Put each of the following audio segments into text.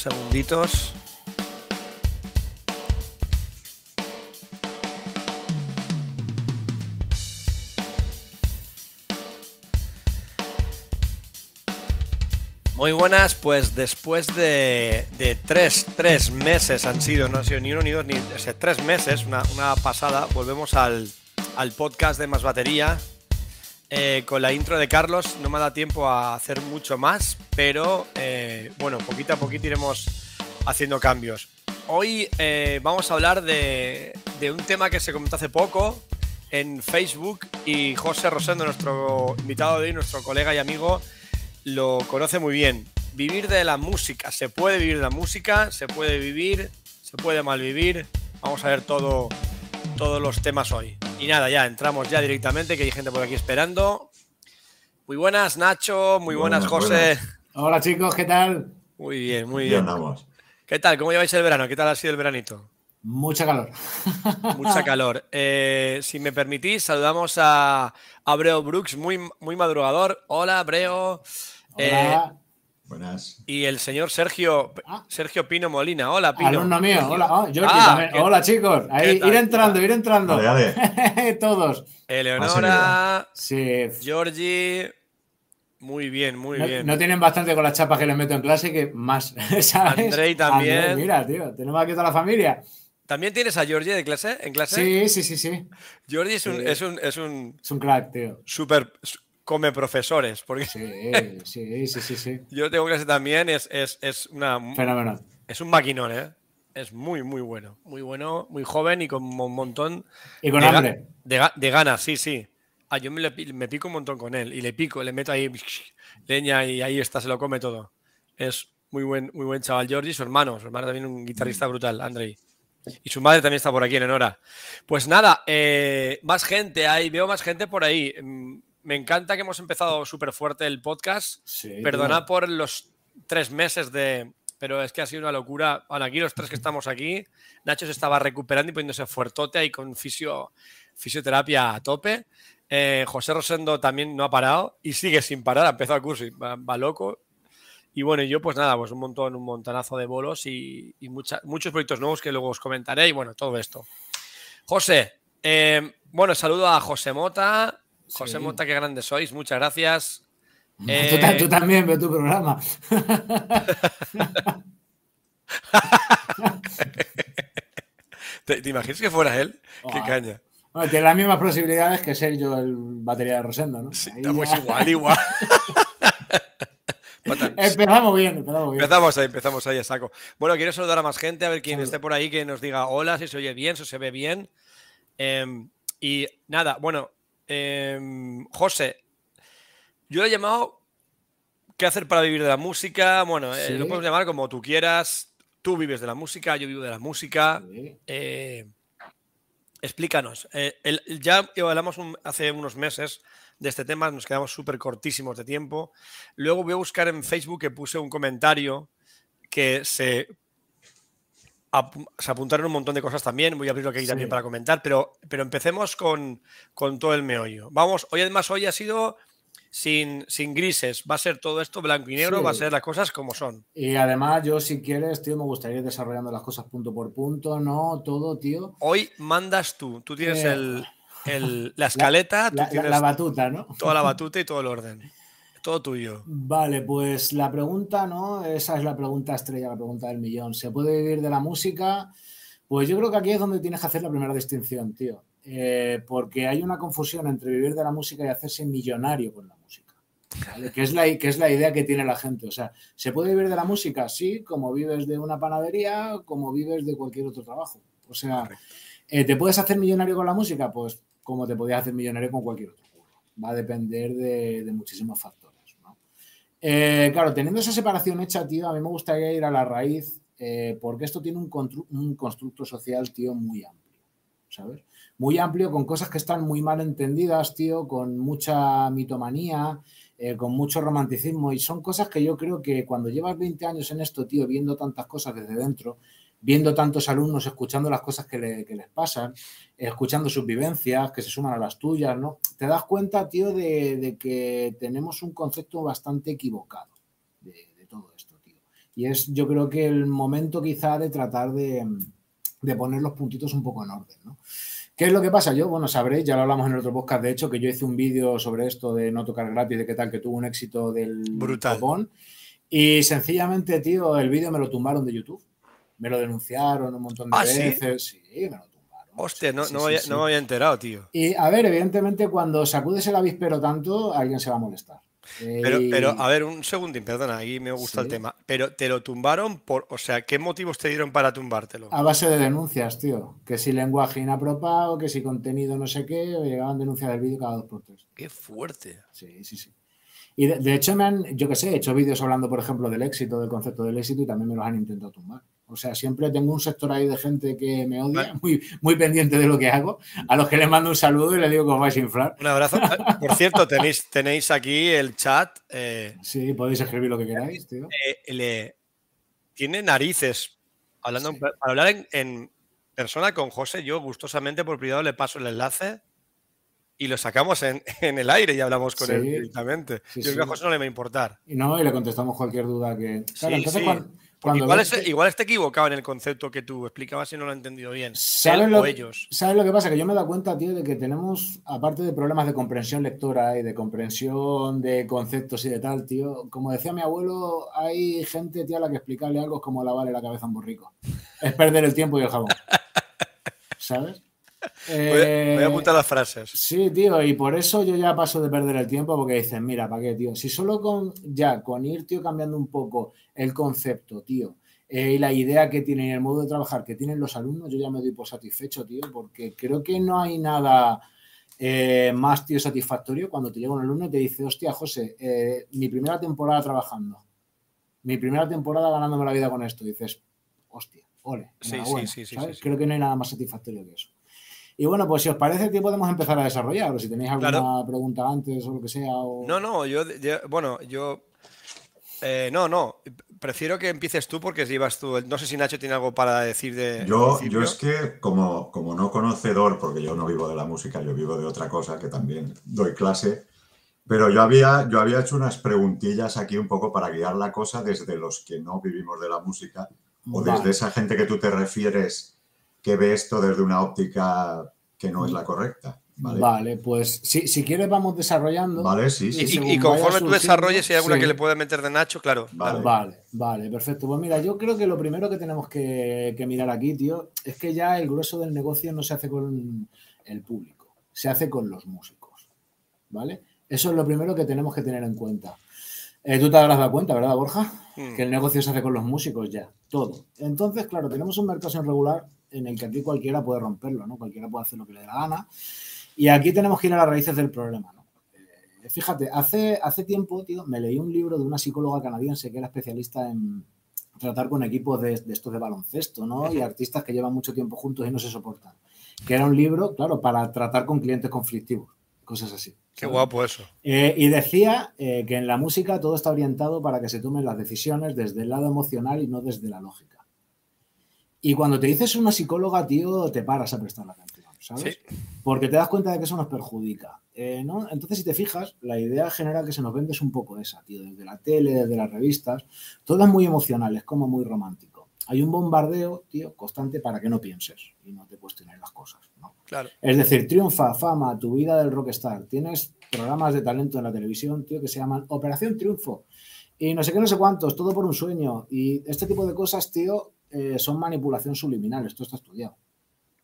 segunditos. Muy buenas, pues después de, tres, meses han sido, no han sido ni uno ni dos, ni tres meses, una, pasada, volvemos al, podcast de Más Batería. Eh, con la intro de Carlos no me dado tiempo a hacer mucho más, pero eh, bueno, poquito a poquito iremos haciendo cambios. Hoy eh, vamos a hablar de, de, un tema que se comentó hace poco en Facebook y José Rosendo, nuestro invitado de hoy, nuestro colega y amigo, lo conoce muy bien. Vivir de la música. Se puede vivir de la música, se puede vivir, se puede malvivir. Vamos a ver todo, todos los temas hoy. Y nada, ya entramos ya directamente, que hay gente por aquí esperando. Muy buenas, Nacho. Muy buenas, José. Hola, chicos, ¿qué tal? Muy bien, muy bien. ¿Qué tal? ¿Cómo lleváis el verano? ¿Qué tal ha sido el veranito? Mucha calor. Mucha calor. Eh, si me permitís, saludamos a Abreo Brooks, muy, muy madrugador. Hola, Abreo. Eh, Buenas. Y el señor Sergio, ah. Sergio Pino Molina. Hola, Pino. Alumno mío. Hola, oh, Jordi ah, Hola, chicos. Ahí, ir entrando, ir entrando. Todos. Eleonora. Sí. Georgie. Muy bien, muy bien. No tienen bastante con las chapas que les meto en clase que más. Andrei también. mira, tío, tenemos aquí toda la familia. ¿También tienes a Georgie de clase, en clase? Sí, sí, sí, sí. Georgie es un, es un, es un, es un crack, tío. Súper come profesores. Porque sí, sí, sí, sí, sí. Yo tengo clase también, es, es, es una. Fenomenal. Es un maquinón, ¿eh? Es muy, muy bueno. Muy bueno, muy joven y con un montón. Y con hambre. de, ganas, sí, sí. Ah, yo me, me, pico un montón con él y le pico, le meto ahí leña y ahí está, se lo come todo. Es muy buen, muy buen chaval. Georgie, su hermano, su hermano también un guitarrista brutal, Andrei. Y su madre también está por aquí, en Enora. Pues nada, eh, más gente hay, veo más gente por ahí. Me encanta que hemos empezado súper fuerte el podcast. Perdona por los tres meses de. Pero es que ha sido una locura. Bueno, aquí los tres que estamos aquí, Nacho se estaba recuperando y poniéndose fuertote ahí con fisio, fisioterapia a tope. Eh, José Rosendo también no ha parado y sigue sin parar. Ha empezado el curso y va loco. Y bueno, yo pues nada, pues un montón, un montonazo de bolos y, muchos proyectos nuevos que luego os comentaré y bueno, todo esto. José, eh, bueno, saludo a José Mota. José Mota, qué grandes sois, muchas gracias. Eh, tú, también ve tu programa. ¿Te, imaginas que fuera él? Qué caña. Bueno, tiene las mismas posibilidades que ser yo el batería de Rosendo, ¿no? Sí, estamos igual, igual. empezamos bien, empezamos bien. Empezamos ahí, empezamos ahí a saco. Bueno, quiero saludar a más gente, a ver quién esté por ahí, que nos diga hola, si se oye bien, si se ve bien. Em, y nada, bueno, em, José, yo lo he llamado ¿Qué hacer para vivir de la música? Bueno, eh, lo puedes llamar como tú quieras. Tú vives de la música, yo vivo de la música. Eh, explícanos. Eh, ya hablamos hace unos meses de este tema, nos quedamos súper cortísimos de tiempo. Luego voy a buscar en Facebook que puse un comentario que se, se apuntaron un montón de cosas también, voy a abrirlo aquí también para comentar, pero, pero empecemos con, con todo el meollo. Vamos, hoy además hoy ha sido sin, sin, grises. Va a ser todo esto blanco y negro, va a ser las cosas como son. Y además, yo, si quieres, tío, me gustaría ir desarrollando las cosas punto por punto, ¿no? Todo, tío. Hoy mandas tú. Tú tienes eh, el, la escaleta, la, batuta, ¿no? Toda la batuta y todo el orden. Todo tuyo. Vale, pues la pregunta, ¿no? Esa es la pregunta estrella, la pregunta del millón. ¿Se puede vivir de la música? Pues yo creo que aquí es donde tienes que hacer la primera distinción, tío. Eh, porque hay una confusión entre vivir de la música y hacerse millonario con la música. Que, es la, que es la idea que tiene la gente. O sea, ¿se puede vivir de la música? Sí, como vives de una panadería, como vives de cualquier otro trabajo. O sea, eh, ¿te puedes hacer millonario con la música? Pues como te podías hacer millonario con cualquier otro Va a depender de, muchísimos factores. Eh, claro, teniendo esa separación hecha, tío, a mí me gustaría ir a la raíz, eh, porque esto tiene un, un, constructo social, tío, muy amplio, ¿sabes? Muy amplio, con cosas que están muy mal entendidas, tío, con mucha mitomanía, eh, con mucho romanticismo, y son cosas que yo creo que cuando llevas 20 años en esto, tío, viendo tantas cosas desde dentro, viendo tantos alumnos, escuchando las cosas que, les pasan, escuchando sus vivencias, que se suman a las tuyas, ¿no? Te das cuenta, tío, de, que tenemos un concepto bastante equivocado de, todo esto, tío. Y es, yo creo que el momento quizá de tratar de, de poner los puntitos un poco en orden, ¿no? ¿Qué es lo que pasa? Yo, bueno, sabréis, ya lo hablamos en el otro podcast, de hecho, que yo hice un vídeo sobre esto de no tocar gratis, de qué tal, que tuvo un éxito del Brutal. Y sencillamente, tío, el vídeo me lo tumbaron de YouTube. Me lo denunciaron un montón de ¿Ah, veces. ¿sí? me lo tumbaron. Hostia, no, no, no me había enterado, tío. Y a ver, evidentemente, cuando sacudes el avispero tanto, alguien se va a molestar. Pero, pero, a ver, un segundín, perdona, ahí me gusta el tema. Pero te lo tumbaron por, o sea, ¿qué motivos te dieron para tumbártelo? A base de denuncias, tío. Que si lenguaje inapropiado, que si contenido no sé qué, llegaban denuncias del vídeo cada dos por tres. Qué fuerte. Sí, sí, sí. Y de, de hecho me han, yo qué sé, he hecho vídeos hablando, por ejemplo, del éxito, del concepto del éxito y también me los han intentado tumbar. O sea, siempre tengo un sector ahí de gente que me odia, muy, muy pendiente de lo que hago, a los que les mando un saludo y les digo que os vais a inflar. Un abrazo. Por cierto, tenéis, tenéis aquí el chat. Eh, sí, podéis escribir lo que queráis, tío. Eh, le, tiene narices. Hablando, sí. Para hablar en, en, persona con José, yo gustosamente por privado le paso el enlace y lo sacamos en, en el aire y hablamos con sí, él directamente. Sí, yo creo que a José no le va a importar. Y no, y le contestamos cualquier duda que. Claro, entonces cuando cuando igual, es, que... igual, está equivocado en el concepto que tú explicabas y no lo he entendido bien. ¿Sabes lo, ellos? ¿Sabes lo que pasa? Que yo me he dado cuenta, tío, de que tenemos, aparte de problemas de comprensión lectora y de comprensión de conceptos y de tal, tío, como decía mi abuelo, hay gente, tío, a la que explicarle algo es como lavarle la cabeza a un borrico. Es perder el tiempo y el jabón. ¿Sabes? Eh, voy a apuntar las frases. Sí, tío, y por eso yo ya paso de perder el tiempo porque dicen, mira, ¿para qué, tío? Si solo con ya, con ir, tío, cambiando un poco el concepto, tío, eh, y la idea que tienen, el modo de trabajar que tienen los alumnos, yo ya me doy por satisfecho, tío, porque creo que no hay nada eh, más, tío, satisfactorio cuando te llega un alumno y te dice, hostia, José, eh, mi primera temporada trabajando, mi primera temporada ganándome la vida con esto, dices, hostia, ole, sí, sí, sí, ¿sabes? Creo que no hay nada más satisfactorio que eso. Y bueno, pues si os parece, tío, podemos empezar a desarrollar. O si tenéis alguna claro. pregunta antes o lo que sea. O... No, no, yo, yo bueno, yo. Eh, no, no. Prefiero que empieces tú porque llevas tú. No sé si Nacho tiene algo para decir de. Yo, yo es que, como, como no conocedor, porque yo no vivo de la música, yo vivo de otra cosa que también doy clase. Pero yo había, yo había hecho unas preguntillas aquí un poco para guiar la cosa desde los que no vivimos de la música o desde esa gente que tú te refieres que ve esto desde una óptica que no es la correcta. Vale, vale pues si, si quieres vamos desarrollando. Vale, sí, sí. Y, y, y conforme tú desarrolles, si hay alguna sí. que le puede meter de Nacho, claro. Vale. vale, vale, perfecto. Pues mira, yo creo que lo primero que tenemos que, que mirar aquí, tío, es que ya el grueso del negocio no se hace con el público, se hace con los músicos. ¿Vale? Eso es lo primero que tenemos que tener en cuenta. Eh, tú te habrás dado cuenta, ¿verdad, Borja? Mm. Que el negocio se hace con los músicos ya, todo. Entonces, claro, tenemos un mercado sin regular en el que aquí cualquiera puede romperlo, ¿no? Cualquiera puede hacer lo que le dé la gana. Y aquí tenemos que ir a las raíces del problema, ¿no? Eh, fíjate, hace, hace tiempo, tío, me leí un libro de una psicóloga canadiense que era especialista en tratar con equipos de, de estos de baloncesto, ¿no? Y artistas que llevan mucho tiempo juntos y no se soportan. Que era un libro, claro, para tratar con clientes conflictivos, cosas así. Qué guapo eso. Eh, y decía eh, que en la música todo está orientado para que se tomen las decisiones desde el lado emocional y no desde la lógica. Y cuando te dices una psicóloga, tío, te paras a prestar la atención, ¿sabes? Sí. Porque te das cuenta de que eso nos perjudica. Eh, ¿no? Entonces, si te fijas, la idea general que se nos vende es un poco esa, tío. Desde la tele, desde las revistas, todo es muy emocional, es como muy romántico. Hay un bombardeo, tío, constante para que no pienses y no te cuestiones las cosas, ¿no? Claro. Es decir, triunfa, fama, tu vida del rockstar. Tienes programas de talento en la televisión, tío, que se llaman Operación Triunfo. Y no sé qué, no sé cuántos, todo por un sueño. Y este tipo de cosas, tío, eh, son manipulación subliminal, esto está estudiado.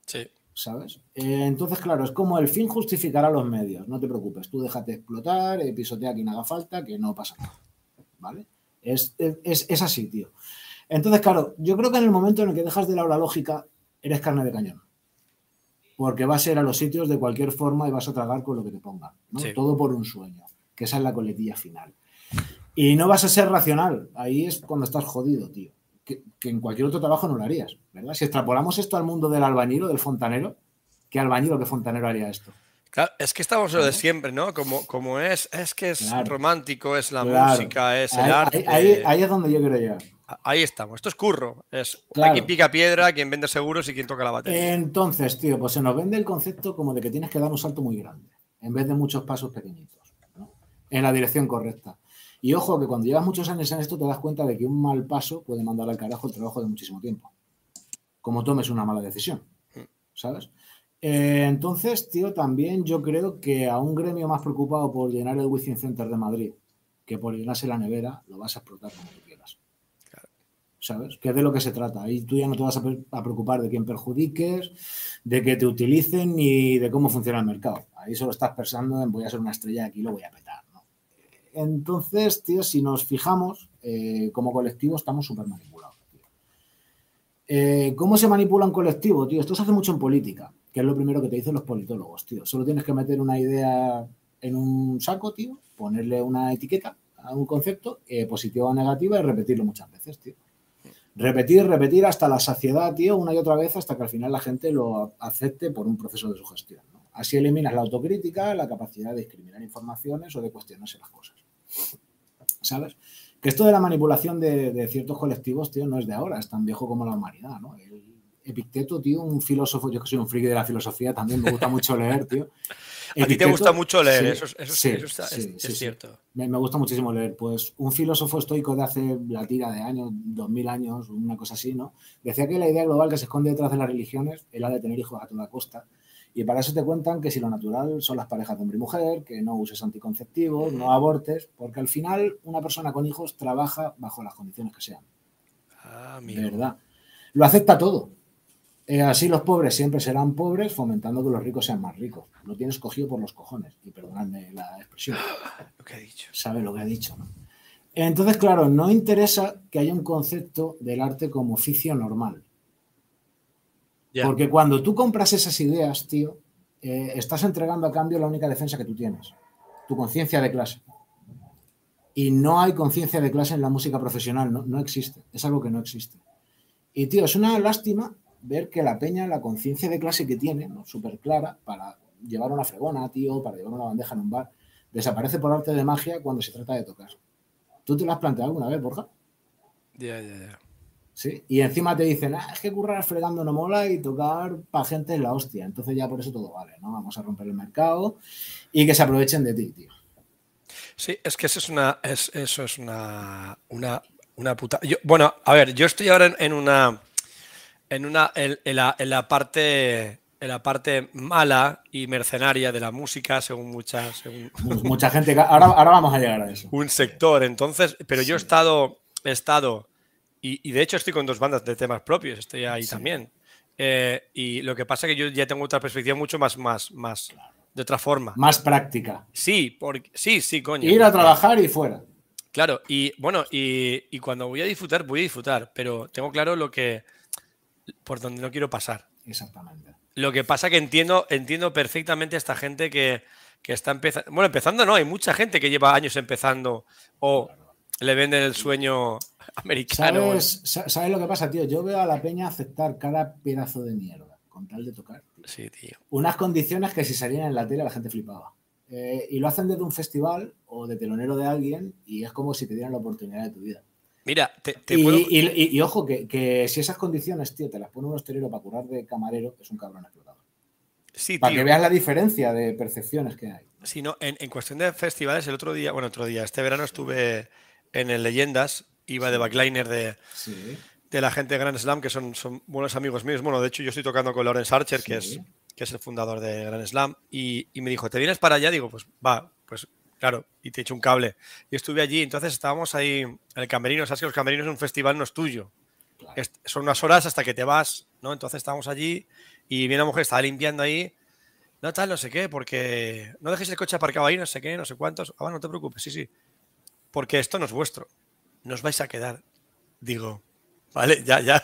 Sí. ¿Sabes? Eh, entonces, claro, es como el fin justificará los medios, no te preocupes, tú déjate explotar, eh, pisotea quien haga falta, que no pasa nada. ¿Vale? Es, es, es, así, tío. Entonces, claro, yo creo que en el momento en el que dejas de lado la lógica, eres carne de cañón. Porque vas a ir a los sitios de cualquier forma y vas a tragar con lo que te pongan. ¿no? Sí. Todo por un sueño, que esa es la coletilla final. Y no vas a ser racional. Ahí es cuando estás jodido, tío que, que, en cualquier otro trabajo no lo harías, ¿verdad? Si extrapolamos esto al mundo del albañil o del fontanero, ¿qué albañil o qué fontanero haría esto? Claro, es que estamos lo de siempre, ¿no? Como, como es, es que es claro. romántico, es la claro. música, es el ahí, arte. Ahí, ahí, es donde yo quiero llegar. Ahí estamos, esto es curro. Es claro. quien pica piedra, quien vende seguros y quien toca la batería. Entonces, tío, pues se nos vende el concepto como de que tienes que dar un salto muy grande, en vez de muchos pasos pequeñitos, ¿no? En la dirección correcta. Y ojo, que cuando llevas muchos años en esto te das cuenta de que un mal paso puede mandar al carajo el trabajo de muchísimo tiempo. Como tomes una mala decisión, ¿sabes? Eh, entonces, tío, también yo creo que a un gremio más preocupado por llenar el Wizzing Center de Madrid que por llenarse la nevera, lo vas a explotar como tú quieras. ¿Sabes? Que es de lo que se trata. Ahí tú ya no te vas a, preocupar de quién perjudiques, de que te utilicen ni de cómo funciona el mercado. Ahí solo estás pensando en voy a ser una estrella aquí lo voy a petar. Entonces, tío, si nos fijamos, eh, como colectivo estamos súper manipulados. Eh, ¿Cómo se manipula un colectivo, tío? Esto se hace mucho en política, que es lo primero que te dicen los politólogos, tío. Solo tienes que meter una idea en un saco, tío, ponerle una etiqueta a un concepto, eh, positiva o negativa, y repetirlo muchas veces, tío. Repetir, repetir hasta la saciedad, tío, una y otra vez, hasta que al final la gente lo acepte por un proceso de sugestión. Así eliminas la autocrítica, la capacidad de discriminar informaciones o de cuestionarse las cosas. ¿Sabes? Que esto de la manipulación de, ciertos colectivos, tío, no es de ahora, es tan viejo como la humanidad, ¿no? El Epicteto, tío, un filósofo, yo que soy un friki de la filosofía, también me gusta mucho leer, tío. A ti te gusta mucho leer, eso, sí, es, cierto. Me, gusta muchísimo leer. Pues un filósofo estoico de hace la tira de años, dos mil años, una cosa así, ¿no? Decía que la idea global que se esconde detrás de las religiones es la de tener hijos a toda costa y para eso te cuentan que si lo natural son las parejas de hombre y mujer, que no uses anticonceptivos, no abortes, porque al final una persona con hijos trabaja bajo las condiciones que sean. Ah, de verdad. Lo acepta todo. Eh, así los pobres siempre serán pobres, fomentando que los ricos sean más ricos. Lo tienes cogido por los cojones. Y perdonadme la expresión. Lo que ha dicho. Sabe lo que ha dicho, ¿no? Entonces, claro, no interesa que haya un concepto del arte como oficio normal. Porque cuando tú compras esas ideas, tío, eh, estás entregando a cambio la única defensa que tú tienes, tu conciencia de clase. Y no hay conciencia de clase en la música profesional, no, no existe, es algo que no existe. Y, tío, es una lástima ver que la peña, la conciencia de clase que tiene, ¿no? súper clara, para llevar una fregona, tío, para llevar una bandeja en un bar, desaparece por arte de magia cuando se trata de tocar. ¿Tú te lo has planteado alguna vez, Borja? Ya, ya, ya. ¿Sí? Y encima te dicen, ah, es que currar fregando no mola y tocar para gente es la hostia. Entonces ya por eso todo vale, ¿no? Vamos a romper el mercado y que se aprovechen de ti, tío. Sí, es que eso es una, eso es una, una, puta. bueno, a ver, yo estoy ahora en, una, en una, en, la, parte en la parte mala y mercenaria de la música, según muchas. Mucha gente. Ahora, ahora vamos a llegar a eso. Un sector. Entonces, pero yo he estado, he estado y, de hecho estoy con dos bandas de temas propios, estoy ahí también. Eh, y lo que pasa es que yo ya tengo otra perspectiva mucho más, más, más, de otra forma. Más práctica. Sí, porque, sí, sí, coño. Ir a trabajar y fuera. Claro, y bueno, y, cuando voy a disfrutar, voy a disfrutar, pero tengo claro lo que, por donde no quiero pasar. Exactamente. Lo que pasa que entiendo, entiendo perfectamente a esta gente que, está empezando, bueno, empezando no, hay mucha gente que lleva años empezando o le venden el sueño americano. ¿Sabes, lo que pasa, tío? Yo veo a la peña aceptar cada pedazo de mierda con tal de tocar. Sí, tío. Unas condiciones que si salían en la tele la gente flipaba. Eh, y lo hacen desde un festival o de telonero de alguien y es como si te dieran la oportunidad de tu vida. Mira, te, y, puedo... y, ojo, que, si esas condiciones, tío, te las pone un hostelero para curar de camarero, es un cabrón explotado. Sí, para que veas la diferencia de percepciones que hay. Sí, no, en, en, cuestión de festivales, el otro día, bueno, otro día, este verano estuve en el Leyendas, iba de backliner de, de la gente de Grand Slam, que son, son buenos amigos míos. Bueno, de hecho, yo estoy tocando con Lawrence Archer, que, es, que es el fundador de Grand Slam, y, me dijo, ¿te vienes para allá? Digo, pues va, pues claro, y te echo un cable. Y estuve allí, entonces estábamos ahí en el camerino, sabes que los camerinos en un festival no es tuyo. son unas horas hasta que te vas, ¿no? Entonces estábamos allí y viene una mujer, estaba limpiando ahí, no tal, no sé qué, porque no dejéis el coche aparcado ahí, no sé qué, no sé cuántos. Ah, no te preocupes, sí, sí porque esto no es vuestro. Nos vais a quedar. Digo, vale, ya, ya.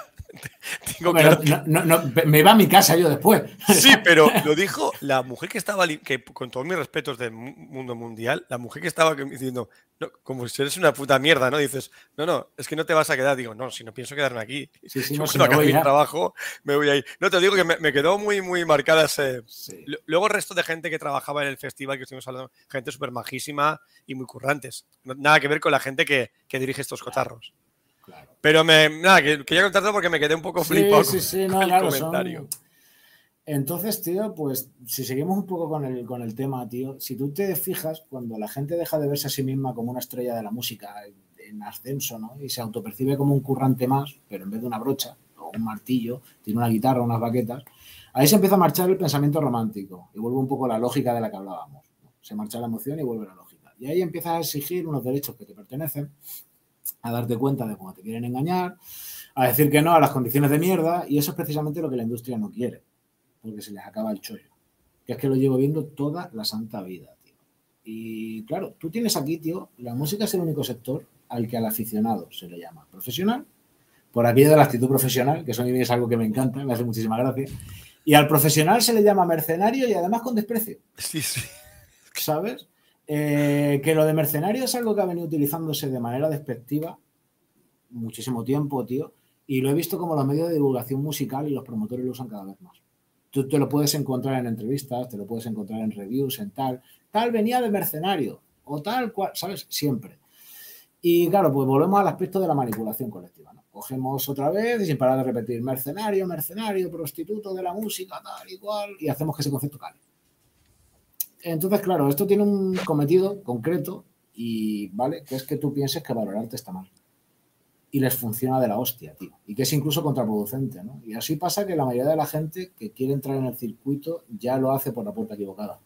Me va a mi casa yo después. Sí, pero lo dijo la mujer que estaba, que con todos mis respetos del mundo mundial, la mujer que estaba diciendo, como si eres una puta mierda, ¿no? Dices, no, no, es que no te vas a quedar. Digo, no, si no pienso quedarme aquí. Sí, sí, no, si me mi trabajo, me voy ahí. No, te digo que me, quedó muy, muy marcada ese. Luego el resto de gente que trabajaba en el festival, que estuvimos hablando, gente súper majísima y muy currantes. nada que ver con la gente que, que dirige estos cotarros. Pero me, nada, quería contarte porque me quedé un poco flipado sí, sí, no, claro, comentario. Entonces, tío, pues si seguimos un poco con el, con el tema, tío, si tú te fijas, cuando la gente deja de verse a sí misma como una estrella de la música en ascenso, ¿no? Y se autopercibe como un currante más, pero en vez de una brocha o un martillo, tiene una guitarra, unas baquetas, ahí se empieza a marchar el pensamiento romántico y vuelve un poco la lógica de la que hablábamos. Se marcha la emoción y vuelve la lógica. Y ahí empiezas a exigir unos derechos que te pertenecen, a darte cuenta de cómo te quieren engañar, a decir que no a las condiciones de mierda, y eso es precisamente lo que la industria no quiere porque se les acaba el chollo. Que es que lo llevo viendo toda la santa vida, tío. Y claro, tú tienes aquí, tío, la música es el único sector al que al aficionado se le llama profesional, por aquello de la actitud profesional, que eso a mí es algo que me encanta, me hace muchísima gracia. Y al profesional se le llama mercenario y además con desprecio. Sí, sí. ¿Sabes? Eh, que lo de mercenario es algo que ha venido utilizándose de manera despectiva muchísimo tiempo, tío. Y lo he visto como los medios de divulgación musical y los promotores lo usan cada vez más. Tú te lo puedes encontrar en entrevistas, te lo puedes encontrar en reviews, en tal. Tal venía de mercenario o tal cual, ¿sabes? Siempre. Y claro, pues volvemos al aspecto de la manipulación colectiva. ¿no? Cogemos otra vez y sin parar de repetir mercenario, mercenario, prostituto de la música, tal y cual, y hacemos que ese concepto cale. Entonces, claro, esto tiene un cometido concreto y, ¿vale? Que es que tú pienses que valorarte está mal y les funciona de la hostia, tío. Y que es incluso contraproducente, ¿no? Y así pasa que la mayoría de la gente que quiere entrar en el circuito ya lo hace por la puerta equivocada.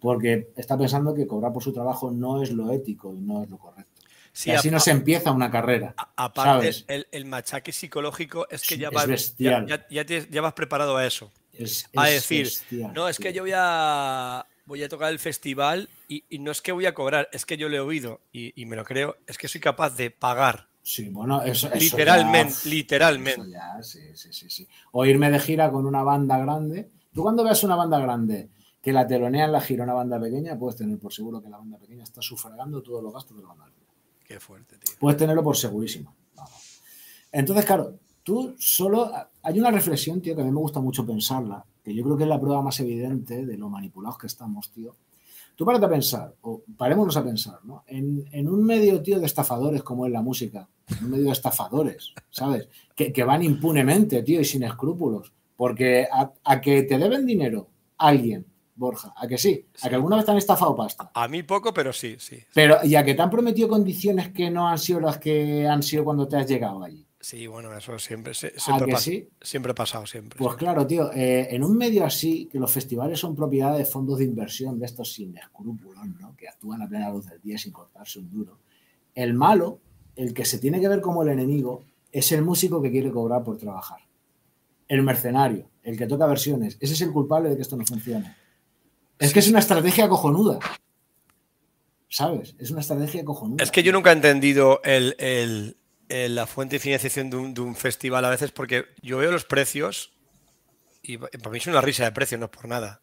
Porque está pensando que cobrar por su trabajo no es lo ético y no es lo correcto. y así no se empieza una carrera. Aparte, el, machaque psicológico es que ya, vas, ya, ya, vas preparado a eso. a decir, no, es que yo voy a, voy a tocar el festival y, no es que voy a cobrar, es que yo le he oído y, y me lo creo, es que soy capaz de pagar Sí, bueno, eso, literalmente, literalmente. sí, sí, sí, sí. O irme de gira con una banda grande. Tú cuando veas una banda grande que la telonea en la gira una banda pequeña, puedes tener por seguro que la banda pequeña está sufragando todos los gastos de la banda Qué fuerte, tío. Puedes tenerlo por segurísimo. Entonces, claro, tú solo... Hay una reflexión, tío, que a mí me gusta mucho pensarla, que yo creo que es la prueba más evidente de lo manipulados que estamos, tío Tú párate a pensar, o parémonos a pensar, ¿no? En, un medio, tío, de estafadores como es la música, un medio de estafadores, ¿sabes? Que, van impunemente, tío, y sin escrúpulos. Porque a, que te deben dinero alguien, Borja, a que sí, a que alguna vez te han estafado pasta. A mí poco, pero sí, sí. Pero, y a que te han prometido condiciones que no han sido las que han sido cuando te has llegado allí. Sí, bueno, eso siempre, siempre, siempre ha pasado, siempre. Pues claro, tío, eh, en un medio así, que los festivales son propiedad de fondos de inversión de estos sin escrúpulos, ¿no? Que actúan a plena luz del día sin cortarse un duro. El malo, el que se tiene que ver como el enemigo, es el músico que quiere cobrar por trabajar. El mercenario, el que toca versiones, ese es el culpable de que esto no funcione. Es que es una estrategia cojonuda. ¿Sabes? Es una estrategia cojonuda. Es que yo nunca he entendido el eh, la fuente de financiación de un, festival a veces porque yo veo los precios y para mí es una risa de precios, no es por nada.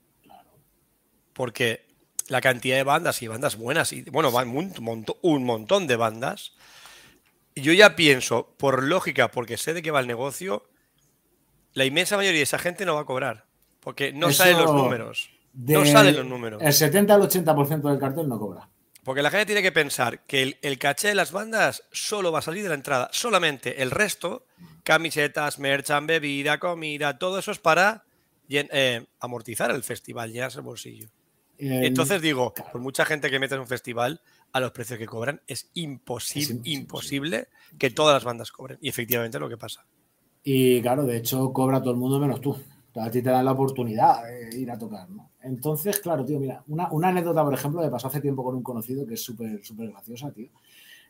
Porque la cantidad de bandas y bandas buenas, y bueno, van un, montón, un montón de bandas. Yo ya pienso, por lógica, porque sé de qué va el negocio, la inmensa mayoría de esa gente no va a cobrar. Porque no salen los números. no salen los números. El 70 al 80% del cartel no cobra. Porque la gente tiene que pensar que el, caché de las bandas solo va a salir de la entrada. Solamente el resto, camisetas, merchan, bebida, comida, todo eso es para eh, amortizar el festival, llenarse el bolsillo. Entonces digo, por mucha gente que mete en un festival, a los precios que cobran, es imposible, imposible que todas las bandas cobren. Y efectivamente es lo que pasa. Y claro, de hecho, cobra todo el mundo menos tú. A ti te dan la oportunidad de ir a tocar, ¿no? Entonces, claro, tío, mira, una, anécdota, por ejemplo, me pasó hace tiempo con un conocido que es súper, súper graciosa, tío.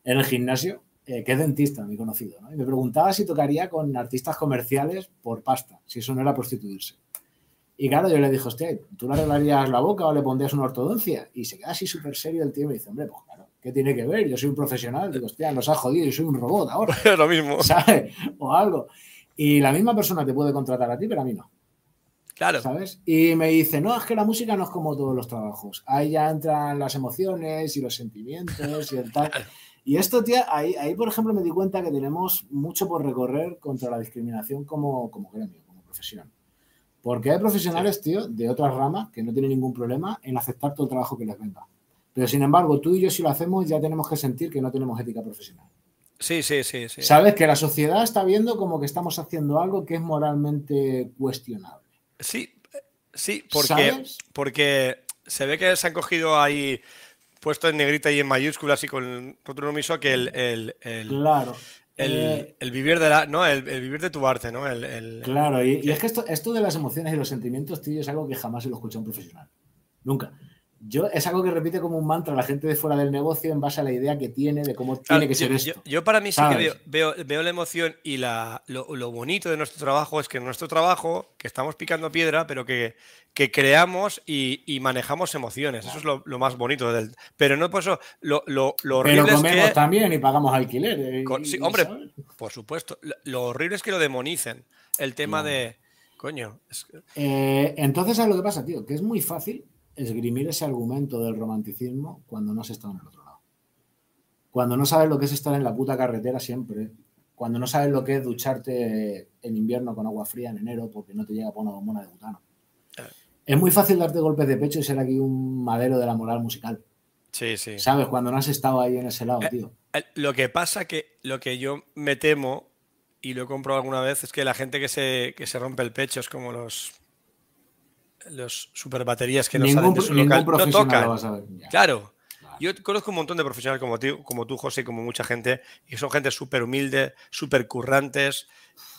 En el gimnasio, eh, que es dentista, mi conocido, ¿no? Y me preguntaba si tocaría con artistas comerciales por pasta, si eso no era prostituirse. Y claro, yo le dije, hostia, ¿tú le arreglarías la boca o le pondrías una ortodoncia? Y se queda así súper serio el tío y me dice, hombre, pues claro, ¿qué tiene que ver? Yo soy un profesional. Digo, hostia, nos ha jodido, yo soy un robot ahora. lo mismo. ¿Sabes? O algo. Y la misma persona te puede contratar a ti, pero a mí no. Claro. ¿Sabes? Y me dice, no, es que la música no es como todos los trabajos. Ahí ya entran las emociones y los sentimientos y el tal. Y esto, tía, ahí, ahí, por ejemplo, me di cuenta que tenemos mucho por recorrer contra la discriminación como, como gremio, como profesión. Porque hay profesionales, tío, de otras ramas que no tienen ningún problema en aceptar todo el trabajo que les venga. Pero sin embargo, tú y yo, si lo hacemos, ya tenemos que sentir que no tenemos ética profesional. Sí, sí, sí, sí. Sabes que la sociedad está viendo como que estamos haciendo algo que es moralmente cuestionable. Sí, Sí, porque, porque se ve que se han cogido ahí puesto en negrita y en mayúsculas y con otro omiso que el, el, el, claro. Eh, el, vivir de la, no, el, vivir de tu arte, ¿no? claro, y, es que esto, esto de las emociones y los sentimientos, tío, es algo que jamás se lo escuché a un profesional. Nunca yo es algo que repite como un mantra la gente de fuera del negocio en base a la idea que tiene de cómo tiene que ser esto. Yo, para mí sí que veo, veo, la emoción y la, lo, bonito de nuestro trabajo es que nuestro trabajo, que estamos picando piedra, pero que, que creamos y, manejamos emociones. Eso es lo, más bonito del. Pero no por eso. Lo, lo, horrible pero comemos también y pagamos alquiler. Eh, sí, hombre, por supuesto. Lo horrible es que lo demonicen. El tema de. Coño. Eh, entonces, ¿sabes lo que pasa, tío? Que es muy fácil esgrimir ese argumento del romanticismo cuando no has estado en el otro lado. Cuando no sabes lo que es estar en la puta carretera siempre. Cuando no sabes lo que es ducharte en invierno con agua fría en enero porque no te llega por una bombona de butano. Es muy fácil darte golpes de pecho y ser aquí un madero de la moral musical. Sí, sí. ¿Sabes? Cuando no has estado ahí en ese lado, eh, tío. lo que pasa que lo que yo me temo, y lo he comprobado alguna vez, es que la gente que se, que se rompe el pecho es como los los super baterías que no salen de su local no tocan. Claro. Yo conozco un montón de profesionales como tú, como tú, José, y como mucha gente, y son gente súper humilde, súper currantes,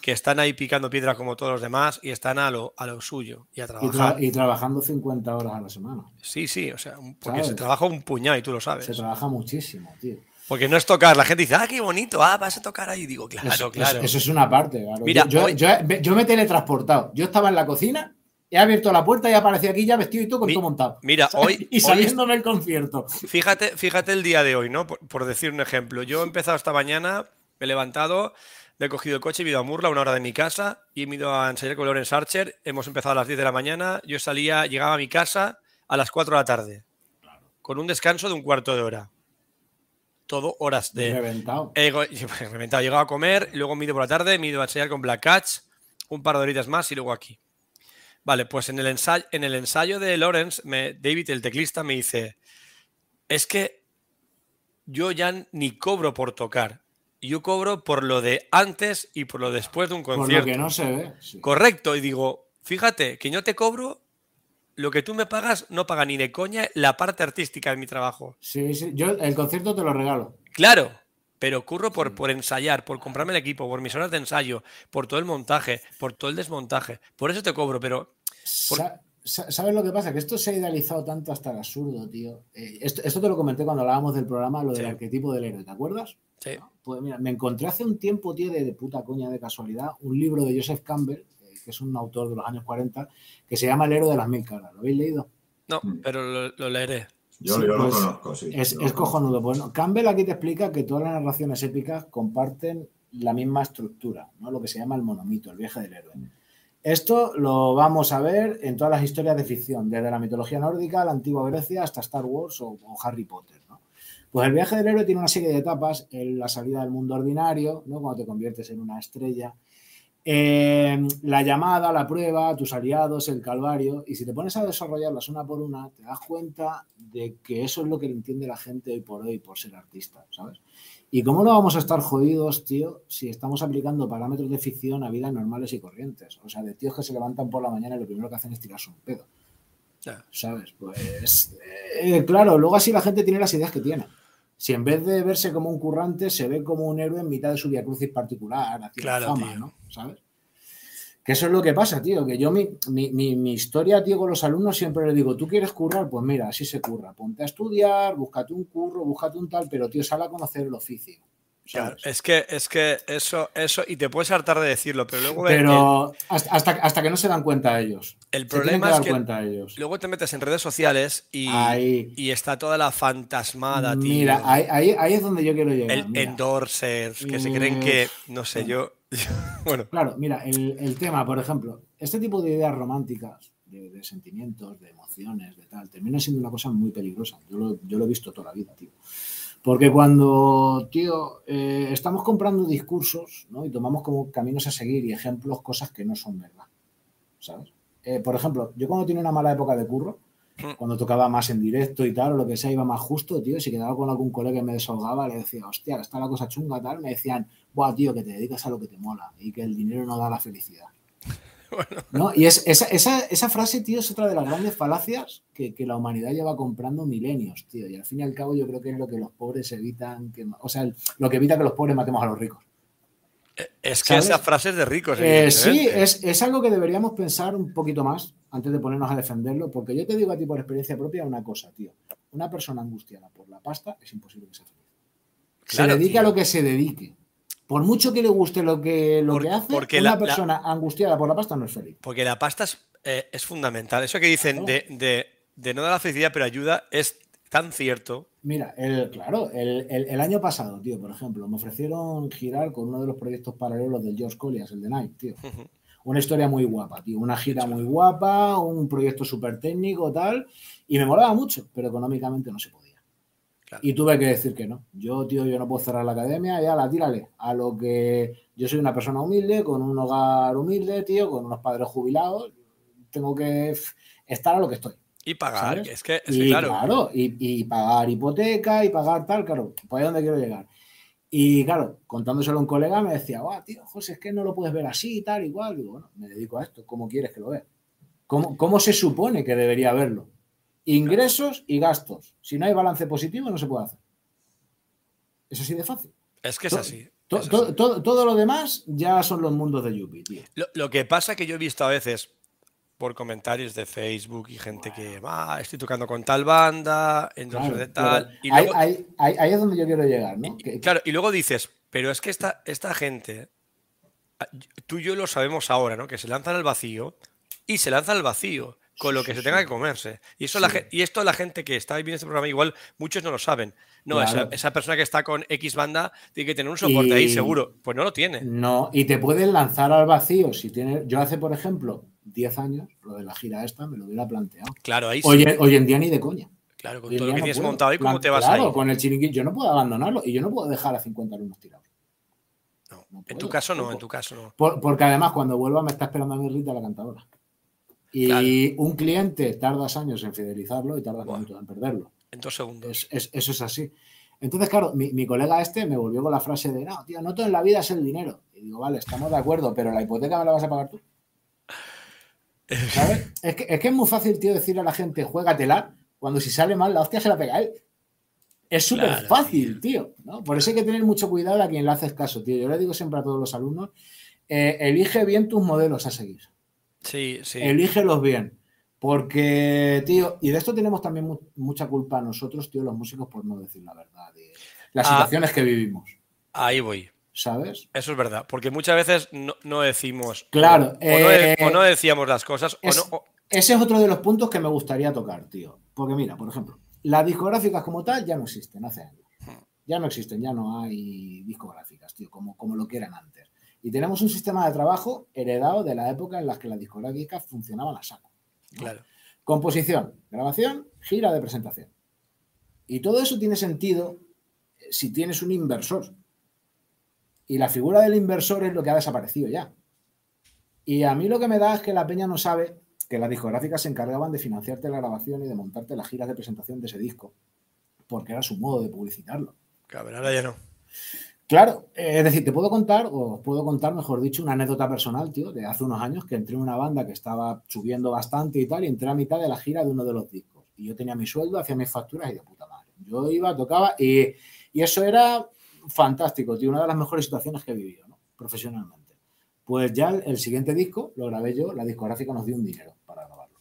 que están ahí picando piedra como todos los demás y están a lo, a lo suyo y a trabajar. Y, trabajando 50 horas a la semana. Sí, sí, o sea, porque se trabaja un puñado y tú lo sabes. Se trabaja muchísimo, tío. Porque no es tocar, la gente dice, ah, qué bonito, ah, vas a tocar ahí. Digo, claro, claro. Eso es una parte, Mira, yo, yo me he teletransportado. Yo estaba en la cocina he abierto la puerta y aparecí aquí ya vestido y todo con todo montado. Mira, hoy. y saliéndome el concierto. Fíjate, fíjate el día de hoy, ¿no? Por, decir un ejemplo. Yo he empezado esta mañana, me he levantado, me he cogido el coche, he ido a Murla, una hora de mi casa, y he ido a ensayar con Lorenz Archer. Hemos empezado a las 10 de la mañana. Yo salía, llegaba a mi casa a las 4 de la tarde. Con un descanso de un cuarto de hora. Todo horas de. Reventado. He, reventado. He llegado a comer, luego me he ido por la tarde, me he ido a ensayar con Black Catch, un par de horitas más y luego aquí. Vale, pues en el ensayo, en el ensayo de Lawrence, David, el teclista, me dice, es que yo ya ni cobro por tocar. Yo cobro por lo de antes y por lo después de un concierto. Por lo que no se ve. Correcto. Y digo, fíjate, que yo te cobro, lo que tú me pagas no paga ni de coña la parte artística de mi trabajo. Sí, sí. Yo el concierto te lo regalo. Claro pero curro por, por ensayar, por comprarme el equipo, por mis horas de ensayo, por todo el montaje, por todo el desmontaje. Por eso te cobro, pero... ¿Sabes lo que pasa? Que esto se ha idealizado tanto hasta el absurdo, tío. Eh, esto, te lo comenté cuando hablábamos del programa, lo del arquetipo del héroe, ¿te acuerdas? Sí. Pues mira, me encontré hace un tiempo, tío, de, puta coña de casualidad, un libro de Joseph Campbell, eh, que es un autor de los años 40, que se llama El héroe de las mil caras. ¿Lo habéis leído? No, mm. pero lo leeré. Yo, lo pues, conozco, sí. Es, cojonudo. Bueno, Campbell aquí te explica que todas las narraciones épicas comparten la misma estructura, ¿no? lo que se llama el monomito, el viaje del héroe. Esto lo vamos a ver en todas las historias de ficción, desde la mitología nórdica, la antigua Grecia, hasta Star Wars o, Harry Potter. ¿no? Pues el viaje del héroe tiene una serie de etapas, en la salida del mundo ordinario, ¿no? cuando te conviertes en una estrella, eh, la llamada, la prueba, tus aliados, el calvario, y si te pones a desarrollarlas una por una, te das cuenta de que eso es lo que entiende la gente hoy por hoy por ser artista, ¿sabes? ¿Y cómo no vamos a estar jodidos, tío, si estamos aplicando parámetros de ficción a vidas normales y corrientes? O sea, de tíos que se levantan por la mañana y lo primero que hacen es tirarse un pedo. ¿Sabes? Pues, eh, claro, luego así la gente tiene las ideas que tiene si en vez de verse como un currante, se ve como un héroe en mitad de su crucis particular, claro, fama, ¿no? ¿Sabes? Que eso es lo que pasa, tío. Que yo mi, mi, historia, tío, con los alumnos siempre le digo, ¿tú quieres currar? Pues mira, así se curra. Ponte a estudiar, búscate un curro, búscate un tal, pero tío, sal a conocer el oficio. Claro, es que, es que eso, eso, y te puedes hartar de decirlo, pero luego. Pero hasta, hasta que no se dan cuenta ellos. El problema es que ellos. luego te metes en redes sociales y, y está toda la fantasmada, tío. Mira, ahí, ahí, es donde yo quiero llegar. El endorsers, que se creen que, no sé, yo. bueno. Claro, mira, el, tema, por ejemplo, este tipo de ideas románticas, de, sentimientos, de emociones, de tal, termina siendo una cosa muy peligrosa. Yo lo, yo lo he visto toda la vida, tío. Porque cuando, tío, eh, estamos comprando discursos ¿no? y tomamos como caminos a seguir y ejemplos, cosas que no son verdad, ¿sabes? Eh, por ejemplo, yo cuando tenía una mala época de curro, mm. cuando tocaba más en directo y tal, o lo que sea, iba más justo, tío, si quedaba con algún colega que me desahogaba, le decía, hostia, está la cosa chunga, tal, me decían, buah, tío, que te dedicas a lo que te mola y que el dinero no da la felicidad. ¿No? Y es, esa, esa, esa, frase, tío, es otra de las grandes falacias que, que, la humanidad lleva comprando milenios, tío. Y al fin y al cabo yo creo que es lo que los pobres evitan, que, o sea, lo que evita que los pobres matemos a los ricos. Eh, es que ¿sabes? esa frase es de ricos. Eh, sí, es, es, algo que deberíamos pensar un poquito más antes de ponernos a defenderlo, porque yo te digo a ti por experiencia propia una cosa, tío. Una persona angustiada por la pasta es imposible que sea feliz. Claro, se dedique tío. a lo que se dedique. Por mucho que le guste lo que, lo Por- que hace, porque una la- persona angustiada por la pasta no es feliz. Porque la pasta es, eh, es fundamental. Eso que dicen de, de- de no dar la felicidad pero ayuda es tan cierto. Mira, el, claro, el, el- el año pasado, tío, por ejemplo, me ofrecieron girar con uno de los proyectos paralelos del George Collias, el de Nike, tío. Una historia muy guapa, tío. Una gira muy guapa, un proyecto súper técnico, tal. Y me molaba mucho, pero económicamente no se podía. Claro. Y tuve que decir que no. Yo, tío, yo no puedo cerrar la academia, ya la tírale. A lo que yo soy una persona humilde, con un hogar humilde, tío, con unos padres jubilados. Tengo que estar a lo que estoy. Y pagar, es que, es Y claro. claro, y, y pagar hipoteca y pagar tal, claro, pues ahí es donde quiero llegar. Y claro, contándoselo a un colega me decía, guau, tío, José, es que no lo puedes ver así, tal, igual. Digo, bueno, me dedico a esto, ¿cómo quieres que lo vea? ¿Cómo, cómo se supone que debería verlo? Ingresos y gastos. Si no hay balance positivo, no se puede hacer. Es así de fácil. Es que es así. To- to- todo, todo lo demás ya son los mundos de Yuppie, tío. Lo, lo que pasa que yo he visto a veces por comentarios de Facebook y gente que va, estoy tocando con tal banda, entonces Claro, de tal. Y ahí, luego, ahí- ahí- ahí es donde yo quiero llegar, ¿no? y- claro, y luego dices, pero es que esta, esta gente, ah, tú y yo lo sabemos ahora, ¿no? Que se lanzan al vacío y se lanzan al vacío con lo que sí, se tenga que comerse. Y, eso la Sí. y esto la gente que está viendo este programa, igual muchos no lo saben. No, esa, Claro. esa persona que está con X banda tiene que tener un soporte ahí Y- seguro. Pues no lo tiene. No, y te pueden lanzar al vacío si tienes. Yo hace, por ejemplo, 10 años, lo de la gira esta, me lo hubiera planteado. Claro, ahí sí. Hoy, hoy en día ni de coña. claro, con todo lo que no tienes puedo. montado ahí, ¿cómo Plan- te vas claro, ahí? con el chiringuito, yo no puedo abandonarlo y yo no puedo dejar a 50 alumnos tirados. No, No en tu caso no, en tu caso no. Por- porque además, cuando vuelva, me está esperando a mi Rita la cantadora. Y Claro. un cliente tardas años en fidelizarlo y tardas minutos en perderlo. En dos segundos. Es- es- eso es así. Entonces, claro, mi, mi colega este me volvió con la frase de, no, tío, no todo en la vida es el dinero. Y digo, vale, estamos de acuerdo, pero la hipoteca me la vas a pagar tú. ¿Sabes? Es que, es que es muy fácil, tío, decirle a la gente, juégatela, cuando si sale mal, la hostia se la pega a él. Es súper Claro, fácil, tío. ¿no? Por eso hay que tener mucho cuidado a quien le haces caso, tío. Yo le digo siempre a todos los alumnos, eh, elige bien tus modelos a seguir. Sí, sí. Elígelos bien. Porque, tío, y de esto tenemos también mu- mucha culpa nosotros, tío, los músicos, por no decir la verdad, las Ah. situaciones que vivimos, Ahí voy. ¿sabes? Eso es verdad. Porque muchas veces no, no decimos. Claro, O, o no, de- eh, o no decíamos las cosas. es- o no, o- Ese es otro de los puntos que me gustaría tocar, tío. Porque mira, por ejemplo, las discográficas como tal ya no existen hace años. Ya no existen, ya no hay discográficas, tío, como, como lo que eran antes. Y tenemos un sistema de trabajo heredado de la época en la que las discográficas funcionaban a saco. ¿no? claro. Composición, grabación, gira de presentación. Y todo eso tiene sentido eh, si tienes un inversor. Y la figura del inversor es lo que ha desaparecido ya. Y a mí lo que me da es que la peña no sabe que las discográficas se encargaban de financiarte la grabación y de montarte las giras de presentación de ese disco, porque era su modo de publicitarlo. Cabrón, ahora ya no. Claro, es decir, te puedo contar, o puedo contar, mejor dicho, una anécdota personal, tío, de hace unos años que entré en una banda que estaba subiendo bastante y tal, y entré a mitad de la gira de uno de los discos. Y yo tenía mi sueldo, hacía mis facturas y de puta madre. Yo iba, tocaba, y, y eso era fantástico, tío, una de las mejores situaciones que he vivido, ¿no? Profesionalmente. Pues ya el, siguiente disco lo grabé yo, la discográfica nos dio un dinero para grabarlo.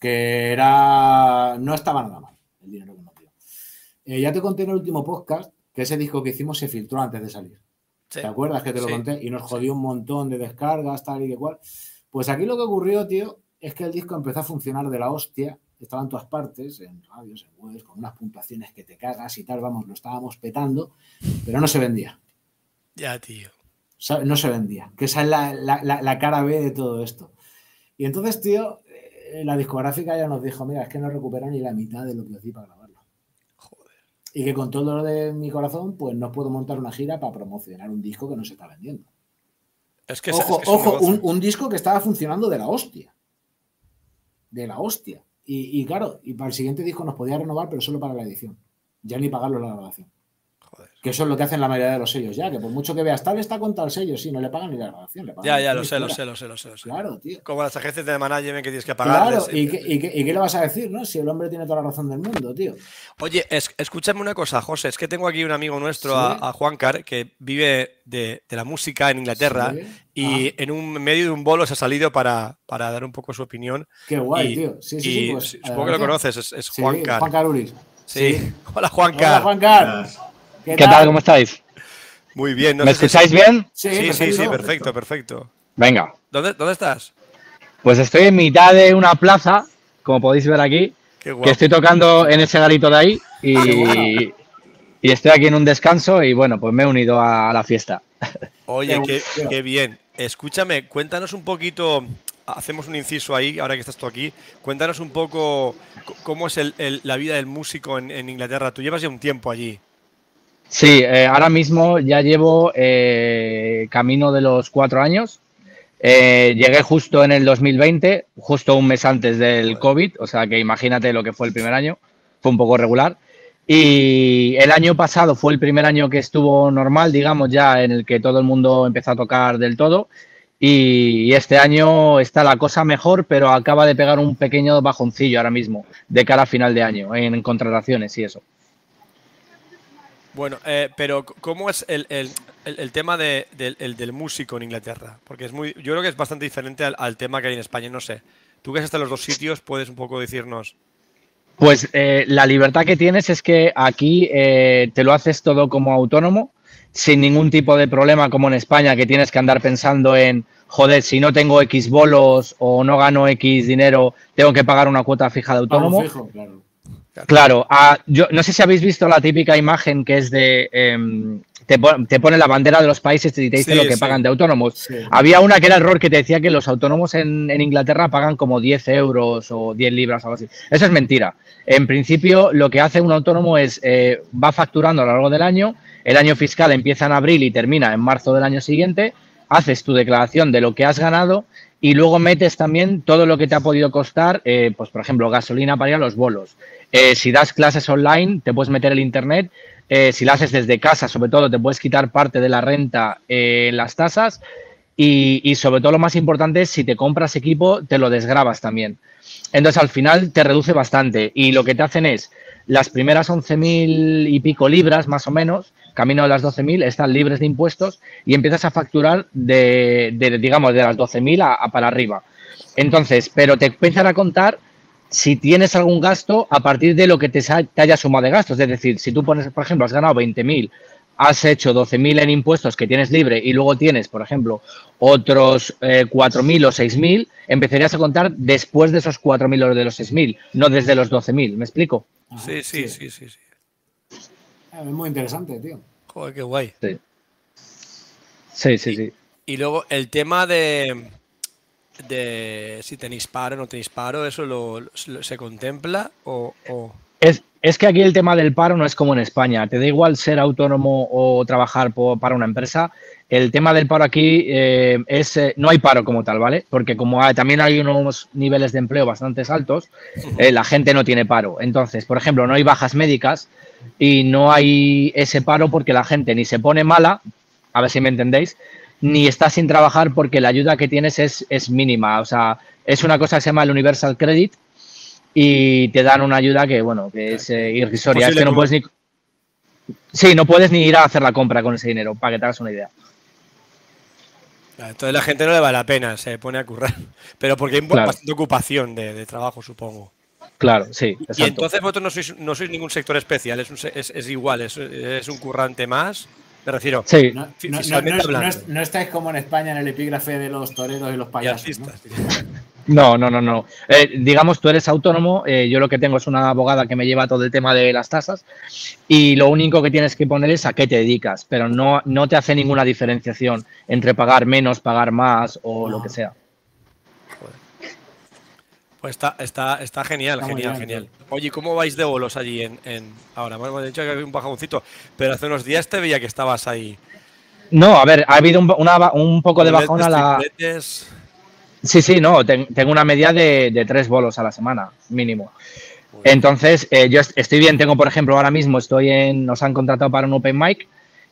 Que era. No estaba nada mal el dinero que nos dio. Eh, ya te conté en el último podcast que ese disco que hicimos se filtró antes de salir. Sí. ¿Te acuerdas que te lo Sí. conté? Y nos jodió un montón de descargas, tal y que cual. Pues aquí lo que ocurrió, tío, es que el disco empezó a funcionar de la hostia. Estaba en todas partes, en radios, en webs, con unas puntuaciones que te cagas y tal, vamos, lo estábamos petando, pero no se vendía. Ya, tío. No se vendía. Que esa es la, la- la- la cara B de todo esto. Y entonces, tío, eh, la discográfica ya nos dijo, mira, es que no recupero ni la mitad de lo que os di para grabarlo. Y que con todo lo de mi corazón, pues no puedo montar una gira para promocionar un disco que no se está vendiendo. Es que ojo, es, que ojo, un, un disco que estaba funcionando de la hostia. De la hostia. Y, y claro, y para el siguiente disco nos podía renovar, pero solo para la edición. Ya ni pagarlo la grabación. Que eso es lo que hacen la mayoría de los sellos ya, que por mucho que veas tal está con tal sello, sí, no le pagan ni la grabación. Le pagan Ya, ya, lo sé, lo sé, lo sé, lo sé. lo sé. Claro, tío. Como las agencias de management que tienes que pagar. Claro, ¿y qué, y qué- y qué le vas a decir, no? Si el hombre tiene toda la razón del mundo, tío. Oye, es- escúchame una cosa, José. Es que tengo aquí un amigo nuestro, Sí. a, a Juan Car, que vive de, de la música en Inglaterra Sí. y Ah. en un medio de un bolo se ha salido para, para dar un poco su opinión. Qué guay, y, tío. Sí, sí, y sí. Pues, supongo que lo conoces, es, es Sí, Juan Car. Juan Carulis. Sí. Hola, Juan Hola, Car. Juan Car. ¿Qué tal? ¿Cómo estáis? Muy bien. no ¿Me sé si- escucháis bien? Sí, Sí, sí, sí, perfecto. perfecto. Venga. ¿Dónde, ¿Dónde estás? Pues estoy en mitad de una plaza, como podéis ver aquí, Qué guapo. que estoy tocando en ese garito de ahí y, y estoy aquí en un descanso y bueno, pues me he unido a, la fiesta. Oye, Qué bien. Escúchame, cuéntanos un poquito, hacemos un inciso ahí, ahora que estás tú aquí, cuéntanos un poco cómo es el- el- la vida del músico en, en Inglaterra. Tú llevas ya un tiempo allí. Sí, eh, ahora mismo ya llevo eh, camino de los cuatro años. Eh, llegué justo en el 2020, justo un mes antes del COVID, o sea que imagínate lo que fue el primer año, fue un poco regular. Y el año pasado fue el primer año que estuvo normal, digamos, ya en el que todo el mundo empezó a tocar del todo. Y este año está la cosa mejor, pero acaba de pegar un pequeño bajoncillo ahora mismo, de cara a final de año, en contrataciones y eso. Bueno, eh, pero ¿cómo es el, el- el- el tema de- del, el del músico en Inglaterra? Porque es muy, yo creo que es bastante diferente al, al tema que hay en España, no sé. Tú que has estado en los dos sitios, puedes un poco decirnos. Pues eh, la libertad que tienes es que aquí eh, te lo haces todo como autónomo, sin ningún tipo de problema como en España, que tienes que andar pensando en, joder, si no tengo X bolos o no gano X dinero, tengo que pagar una cuota fija de autónomo. fijo, claro. Claro, ah, yo no sé si habéis visto la típica imagen que es de, em, te, te pone la bandera de los países y te dice Sí, lo que sí. pagan de autónomos. Sí. Había una que era error que te decía que los autónomos en, en Inglaterra pagan como 10 euros o 10 libras o algo así. Eso es mentira. En principio, lo que hace un autónomo es eh, va facturando a lo largo del año. El año fiscal empieza en abril y termina en marzo del año siguiente. Haces tu declaración de lo que has ganado y luego metes también todo lo que te ha podido costar, eh, pues por ejemplo, gasolina para ir a los bolos. Eh, si das clases online, te puedes meter el internet. Eh, si la haces desde casa, sobre todo, te puedes quitar parte de la renta en las tasas. Y, y sobre todo lo más importante es si te compras equipo, te lo desgrabas también. Entonces al final te reduce bastante y lo que te hacen es las primeras 11.000 y pico libras más o menos, camino de las 12.000, están libres de impuestos y empiezas a facturar de, de, digamos, de las 12.000 a, a para arriba. Entonces, pero te empiezan a contar si tienes algún gasto a partir de lo que te, haya sumado de gastos. Es decir, si tú pones, por ejemplo, has ganado 20.000, has hecho 12.000 en impuestos que tienes libre y luego tienes, por ejemplo, otros eh, 4.000 o 6.000, empezarías a contar después de esos 4.000 o de los 6.000, no desde los 12.000. ¿Me explico? Sí, sí, sí, sí, sí. Es muy interesante, tío. Joder, qué guay. Sí. Sí, sí, sí. Y luego el tema de, de si tenéis paro o no tenéis paro, ¿eso lo, lo- se contempla o, o- Es, es que aquí el tema del paro no es como en España. Te da igual ser autónomo o trabajar para una empresa. El tema del paro aquí eh, es, eh, no hay paro como tal, ¿vale? Porque como hay- también hay unos niveles de empleo bastante altos, eh, la gente no tiene paro. Entonces, por ejemplo, no hay bajas médicas y no hay ese paro porque la gente ni se pone mala, a ver si me entendéis, ni está sin trabajar porque la ayuda que tienes es, es mínima. O sea, es una cosa que se llama el Universal Credit y te dan una ayuda que, bueno, que es eh, irrisoria. Es que no puedes ni... Sí, no puedes ni ir a hacer la compra con ese dinero, para que te hagas una idea. Entonces la gente no le vale la pena, se pone a currar. Pero porque hay Claro. bastante ocupación de, de trabajo, supongo. Claro, sí, Y entonces vosotros no sois, no sois ningún sector especial, es, un se- es, es igual, es, es un currante más. Me refiero. Sí, No, no- no- fiscalmente no es- hablando. no es- no estáis como en España en el epígrafe de los toreros y los payasos. No, no, no, no. Eh, digamos, tú eres autónomo, eh, yo lo que tengo es una abogada que me lleva todo el tema de las tasas y lo único que tienes que poner es a qué te dedicas, pero no, no te hace ninguna diferenciación entre pagar menos, pagar más o lo que sea. Pues está, está, está genial, Está genial, genial. Oye, ¿cómo vais de bolos allí en, en- ahora? Bueno, hemos dicho que hay un bajoncito, pero hace unos días te veía que estabas ahí. No, a ver, ha habido un, una- un poco de bajón a la... Sí, sí, no, ten- tengo una media de, de tres bolos a la semana, mínimo. Entonces, eh, yo estoy bien, tengo, por ejemplo, ahora mismo estoy en, nos han contratado para un open mic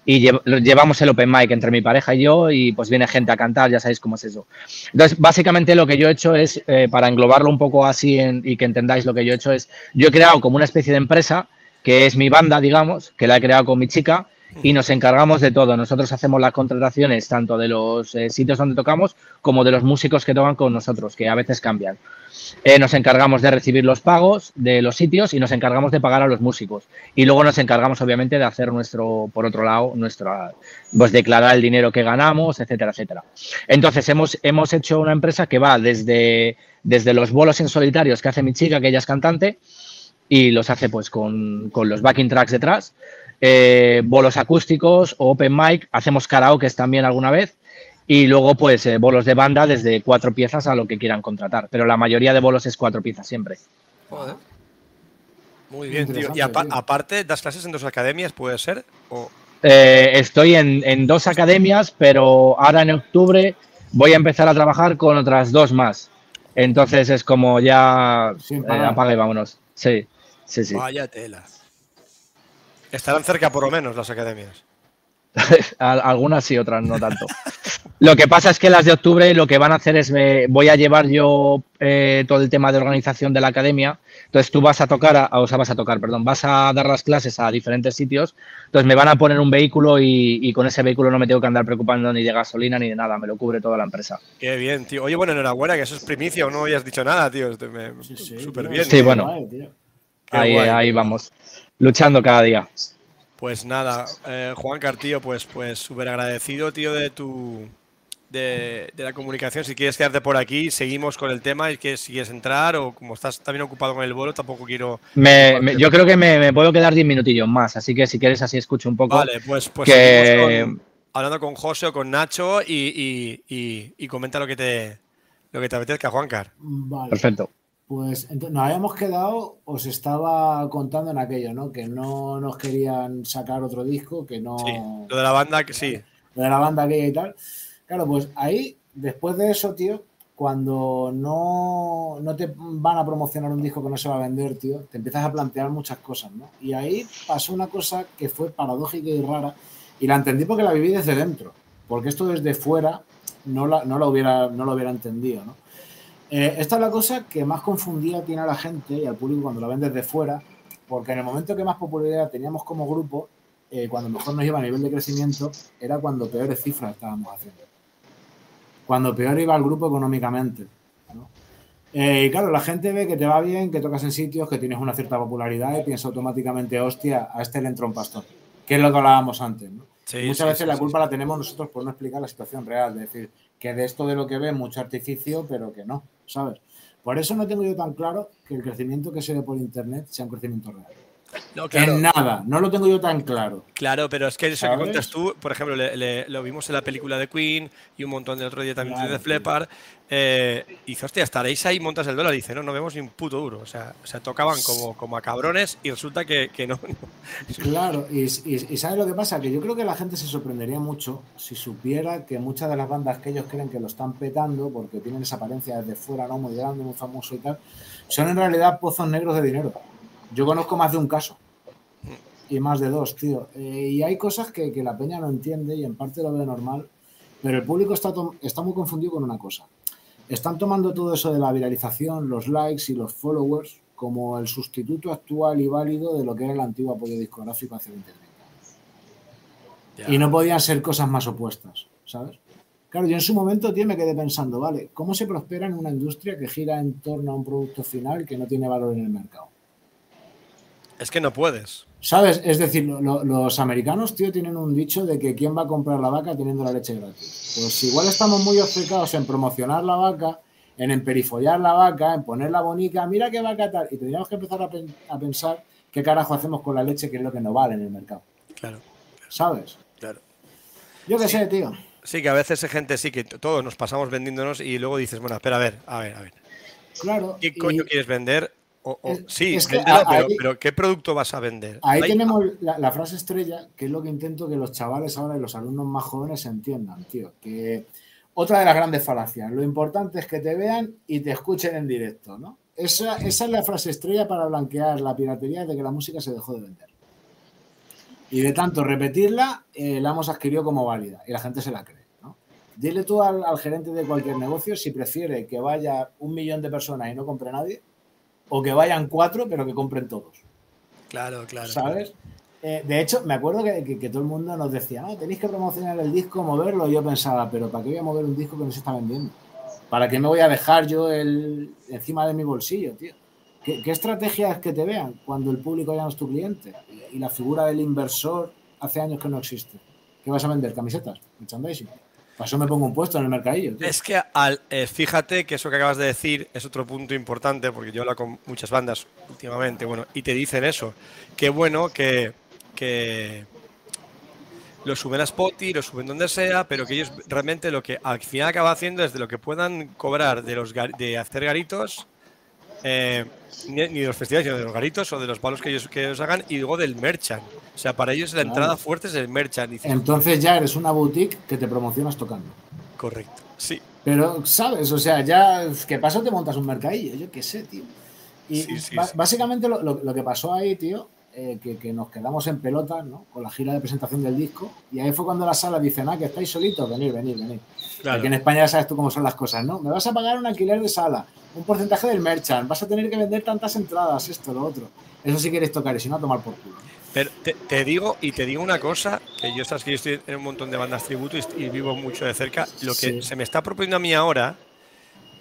y llevamos el open mic entre mi pareja y yo y pues viene gente a cantar, ya sabéis cómo es eso. Entonces, básicamente lo que yo he hecho es, eh, para englobarlo un poco así y que entendáis lo que yo he hecho es, yo he creado como una especie de empresa que es mi banda, digamos, que la he creado con mi chica y nos encargamos de todo. Nosotros hacemos las contrataciones tanto de los eh, sitios donde tocamos como de los músicos que tocan con nosotros, que a veces cambian. Eh, nos encargamos de recibir los pagos de los sitios y nos encargamos de pagar a los músicos. Y luego nos encargamos, obviamente, de hacer nuestro, por otro lado, nuestra, pues declarar el dinero que ganamos, etcétera, etcétera. Entonces, hemos, hemos hecho una empresa que va desde, desde los bolos en solitarios que hace mi chica, que ella es cantante, y los hace pues con, con los backing tracks detrás, eh, bolos acústicos o open mic, hacemos karaoke también alguna vez y luego pues eh, bolos de banda desde cuatro piezas a lo que quieran contratar, pero la mayoría de bolos es cuatro piezas siempre. Joder. Muy bien, tío. Y aparte, ¿das clases en dos academias, puede ser? Eh, estoy en, dos academias, pero ahora en octubre voy a empezar a trabajar con otras dos más. Entonces es como ya apaga y vámonos. Sí, sí, sí. Vaya tela. Estarán cerca por lo menos las academias. Algunas sí, otras no tanto. lo que pasa es que las de octubre lo que van a hacer es, voy a llevar yo eh, todo el tema de organización de la academia. Entonces tú vas a tocar, o sea, vas a tocar, perdón, vas a dar las clases a diferentes sitios. Entonces me van a poner un vehículo y, con ese vehículo no me tengo que andar preocupando ni de gasolina ni de nada, me lo cubre toda la empresa. Qué bien, tío. Oye, bueno, enhorabuena, que eso es primicia o no habías dicho nada, tío. Súper bien. Sí, bueno. Ahí, ahí vamos, luchando cada día. Pues nada, eh, Juan Cartillo, pues pues súper agradecido, tío, de tu de, la comunicación. Si quieres quedarte por aquí, seguimos con el tema y que si quieres entrar o como estás también ocupado con el vuelo, tampoco quiero. yo creo que me, puedo quedar 10 minutillos más, así que si quieres así escucho un poco. Vale, pues, pues hablando con José o con Nacho y, y, comenta lo que te lo que te apetezca, Juancar. Vale. Perfecto. Pues nos habíamos quedado, os estaba contando en aquello, ¿no? Que no nos querían sacar otro disco, que no. Sí, lo de la banda, que sí. Lo de la banda aquella y tal. Claro, pues ahí, después de eso, tío, cuando no, no te van a promocionar un disco que no se va a vender, tío, te empiezas a plantear muchas cosas, ¿no? Y ahí pasó una cosa que fue paradójica y rara, y la entendí porque la viví desde dentro, porque esto desde fuera no, la, no, hubiera, no lo hubiera entendido, ¿no? Eh, esta es la cosa que más confundida tiene a la gente y al público cuando la ven desde fuera, porque en el momento que más popularidad teníamos como grupo, eh, cuando mejor nos iba a nivel de crecimiento, era cuando peores cifras estábamos haciendo. Cuando peor iba el grupo económicamente. Eh, y claro, la gente ve que te va bien, que tocas en sitios, que tienes una cierta popularidad y piensa automáticamente, hostia, a este le entró un pastor, que es lo que hablábamos antes. muchas veces la culpa la tenemos nosotros por no explicar la situación real, es decir, que de esto de lo que ve mucho artificio, pero que no, ¿sabes? Por eso no tengo yo tan claro que el crecimiento que se ve por Internet sea un crecimiento real. No, En nada, no lo tengo yo tan claro. Claro, pero es que eso que cuentas tú, por ejemplo, lo vimos en la película de Queen y un montón de otro día también de Flepar. Eh, y dice, hostia, estaréis ahí, montas el dólar. Y dice, no, no vemos ni un puto duro. O sea, o tocaban como, como a cabrones y resulta que, no, Claro, y, y, ¿sabes lo que pasa? Que yo creo que la gente se sorprendería mucho si supiera que muchas de las bandas que ellos creen que lo están petando, porque tienen esa apariencia desde fuera, ¿no? Muy grande, muy famoso y tal, son en realidad pozos negros de dinero. Yo conozco más de un caso. Y más de dos, tío. Eh, y hay cosas que, la peña no entiende y en parte lo ve normal. Pero el público está, está muy confundido con una cosa. Están tomando todo eso de la viralización, los likes y los followers como el sustituto actual y válido de lo que era el antiguo apoyo discográfico hace 20 años. Y no podían ser cosas más opuestas, ¿sabes? Claro, yo en su momento, tío, me quedé pensando, vale, ¿cómo se prospera en una industria que gira en torno a un producto final que no tiene valor en el mercado? Es que no puedes. ¿Sabes? Es decir, los americanos, tío, tienen un dicho de que quién va a comprar la vaca teniendo la leche gratis. Pues igual estamos muy obcecados en promocionar la vaca, en emperifollar la vaca, en ponerla bonita, mira qué vaca tal. Y tendríamos que empezar a, pensar qué carajo hacemos con la leche, que es lo que no vale en el mercado. Claro. ¿Sabes? Claro. Yo qué sé, tío. Sí, que a veces hay gente, sí, que todos nos pasamos vendiéndonos y luego dices, bueno, espera, a ver, a ver, a ver. Claro. ¿Qué coño quieres vender? Sí, pero, ¿qué producto vas a vender? Ahí tenemos la, frase estrella, que es lo que intento que los chavales ahora y los alumnos más jóvenes entiendan, tío. Que otra de las grandes falacias, lo importante es que te vean y te escuchen en directo, ¿no? esa, esa es la frase estrella para blanquear la piratería de que la música se dejó de vender. Y de tanto repetirla, eh, la hemos adquirido como válida y la gente se la cree. ¿no? Dile tú al, al gerente de cualquier negocio si prefiere que vaya un millón de personas y no compre nadie o que vayan cuatro pero que compren todos. Claro, claro. ¿Sabes? Eh, de hecho, me acuerdo que, que- que todo el mundo nos decía, no, tenéis que promocionar el disco, moverlo. Y yo pensaba, pero ¿para qué voy a mover un disco que no se está vendiendo? ¿Para qué me voy a dejar yo el encima de mi bolsillo, tío? ¿Qué, qué estrategia es que te vean cuando el público ya no es tu cliente? Y, y la figura del inversor hace años que no existe. ¿Qué vas a vender? ¿Camisetas? ¿Merchandising? Para eso me pongo un puesto en el mercadillo. Es que al, eh, fíjate que eso que acabas de decir es otro punto importante, porque yo hablo con muchas bandas últimamente, bueno, y te dicen eso. Qué bueno que, que lo suben a Spotify, lo suben donde sea, pero que ellos realmente lo que al final acaba haciendo es de lo que puedan cobrar de los de hacer garitos, eh, ni, ni de los festivales, sino de los garitos o de los palos que ellos, que ellos hagan, y luego del merchant. O sea, para ellos la Claro. entrada fuerte es el merchant. Dices, Entonces ya eres una boutique que te promocionas tocando. correcto. Sí, Pero, ¿sabes? O sea, ya, ¿qué pasa? Te montas un mercadillo, yo qué sé, tío. Y Sí, sí, ba- sí. básicamente lo, lo- lo que pasó ahí, tío, eh, que, que nos quedamos en pelotas, ¿no? Con la gira de presentación del disco. Y ahí fue cuando la sala dicen, ah, que estáis solitos, venid, venid, venid. claro. Aquí en España ya sabes tú cómo son las cosas, ¿no? Me vas a pagar un alquiler de sala, un porcentaje del merchant, vas a tener que vender tantas entradas, esto, lo otro. Eso sí quieres tocar y si no, a tomar por culo. Pero te, te digo, y te digo una cosa, que yo sabes que yo estoy en un montón de bandas tributo y, y vivo mucho de cerca. Lo que Sí. se me está proponiendo a mí ahora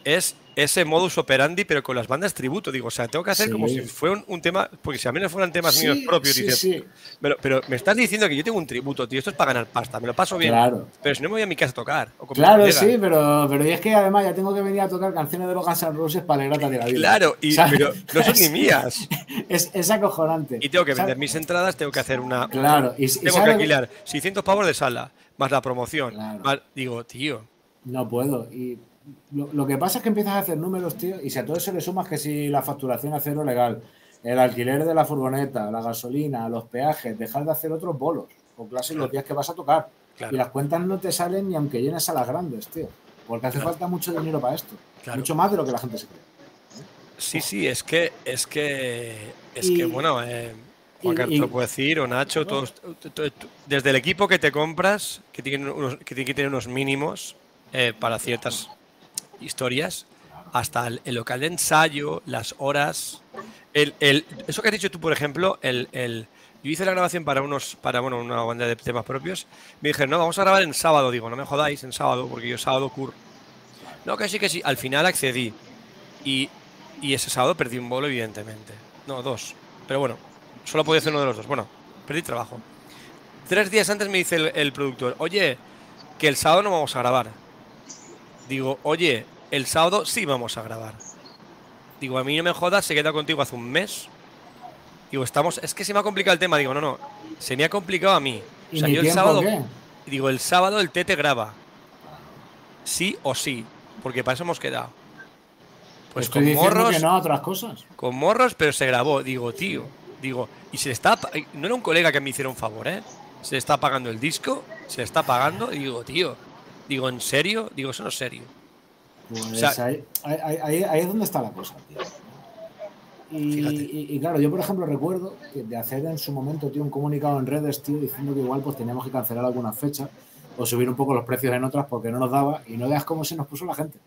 es ese modus operandi, pero con las bandas tributo. Digo, o sea, tengo que hacer Sí. como si fuera un, un tema, porque si a menos fueran temas míos propios, sí, dices, Pero, pero me estás diciendo que yo tengo un tributo, tío, esto es para ganar pasta, me lo paso bien. claro. Pero si no me voy a mi casa a tocar. o Claro, sí, pero, pero y es que además ya tengo que venir a tocar canciones de los Guns N' Roses para alegrarte de la vida. Claro, y, pero no son ni mías. Es, es acojonante. Y tengo que vender ¿Sabes? mis entradas, tengo que hacer una. Claro, y, y Tengo que ¿sabes lo que- alquilar 600 pavos de sala, más la promoción. Claro. más- digo, tío. No puedo. Y lo, lo que pasa es que empiezas a hacer números, tío, y si a todo eso le sumas que si la facturación a cero legal, el alquiler de la furgoneta, la gasolina, los peajes, dejar de hacer otros bolos o clases los días que vas a tocar. Claro. Y las cuentas no te salen ni aunque llenes a las grandes, tío. Porque hace Claro. falta mucho dinero para esto. Claro. Mucho más de lo que la gente se cree. Sí, sí, es que, es que, es Y- que bueno, eh, Juan Carlos lo puedo decir, o Nacho, todos, desde el equipo que te compras, que tiene, unos, que tiene que tener unos mínimos eh, para ciertas historias, hasta el, local de ensayo, las horas, el, el- eso que has dicho tú, por ejemplo, el, el- yo hice la grabación para unos, para bueno, una banda de temas propios, me dijeron, no, vamos a grabar en sábado, digo, no me jodáis en sábado, porque yo sábado curro. No, que sí, que sí, al final accedí. Y, y ese sábado perdí un bolo, evidentemente. No, dos. Pero bueno, solo podía hacer uno de los dos. Bueno, perdí trabajo. Tres días antes me dice el productor, oye, que el sábado no vamos a grabar. Digo, oye, el sábado sí vamos a grabar. Digo, a mí no me jodas, se queda contigo hace un mes. Digo, estamos, es que se me ha complicado el tema. Digo, no, no, se me ha complicado a mí. O ¿Y sea, yo el sábado, qué? digo, el sábado el T te graba. Sí o sí, porque para eso hemos quedado. Pues Estoy con morros, que no otras cosas. con morros, pero se grabó. Digo, tío, digo, y se le está. No era un colega que me hiciera un favor, ¿eh? Se le está pagando el disco, se le está pagando, y digo, tío, digo, ¿en serio? Digo, eso no es serio. Pues O sea- ahí, ahí- ahí- ahí es donde está la cosa, tío. Y, Fíjate. y- y claro, yo por ejemplo recuerdo que de hacer en su momento, tío, un comunicado en redes, tío, diciendo que igual pues teníamos que cancelar algunas fechas o subir un poco los precios en otras porque no nos daba y no veas cómo se nos puso la gente.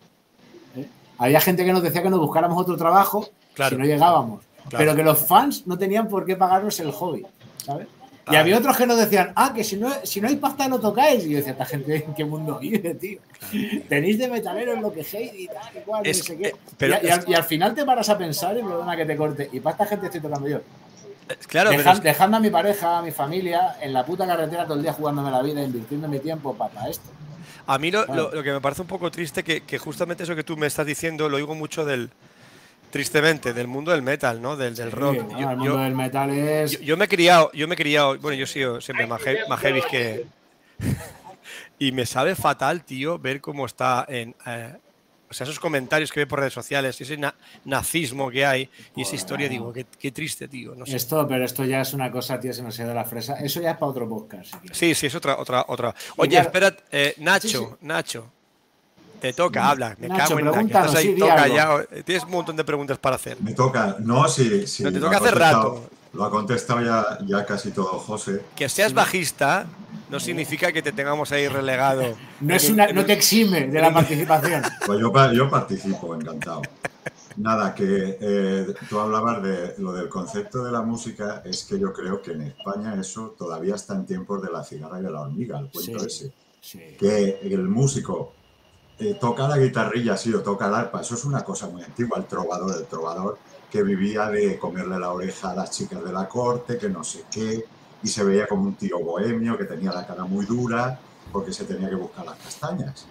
¿eh? Había gente que nos decía que nos buscáramos otro trabajo Claro. si no llegábamos, Claro. pero que los fans no tenían por qué pagarnos el hobby, ¿sabes? Y había otros que nos decían, ah, que si no, si no hay pasta no tocáis. Y yo decía, esta gente, ¿en qué mundo vive, tío? Tenéis de metaleros lo que hate y tal y cual, Es no sé qué. pero y, y al, y al final te paras a pensar, y perdona que te corte, y para esta gente estoy tocando yo. Eh, Claro, pero Dejadme a mi pareja, a mi familia, en la puta carretera todo el día jugándome la vida, invirtiendo mi tiempo para esto. a mí lo, Claro. lo- lo que me parece un poco triste, que, que justamente eso que tú me estás diciendo, lo oigo mucho del. Tristemente, del mundo del metal, ¿no? Del, del rock. Sí, no, Yo- el yo- mundo del metal es. Yo, yo me he criado, yo me he criado, bueno, yo he sido siempre más, he- más heavy que. y me sabe fatal, tío, ver cómo está en. eh, o sea, esos comentarios que ve por redes sociales, ese na- nazismo que hay y esa historia, digo, qué, qué triste, tío. No sé. Esto, pero esto ya es una cosa, tío, se nos ha ido la fresa. Eso ya es para otro podcast. Sí, sí, es otra, otra, otra. Oye, claro- espera, eh, Nacho, Sí, sí. Nacho. Te toca, habla. Me Nacho, cago en la que estás ahí sí, algo. callado. Tienes un montón de preguntas para hacer. Me toca, no, sí, sí. No, te toca ha hace rato. Lo ha contestado ya, ya casi todo José. Que seas bajista no significa que te tengamos ahí relegado. No, es una, no te exime de la participación. Pues yo, pa- yo participo, encantado. Nada, que eh, tú hablabas de lo del concepto de la música, es que yo creo que en España eso todavía está en tiempos de la cigarra y de la hormiga, el cuento Sí. ese. Sí. Que el músico eh, toca la guitarrilla, sí, o toca el arpa, eso es una cosa muy antigua, el trovador, el trovador que vivía de comerle la oreja a las chicas de la corte, que no sé qué, y se veía como un tío bohemio que tenía la cara muy dura porque se tenía que buscar las castañas.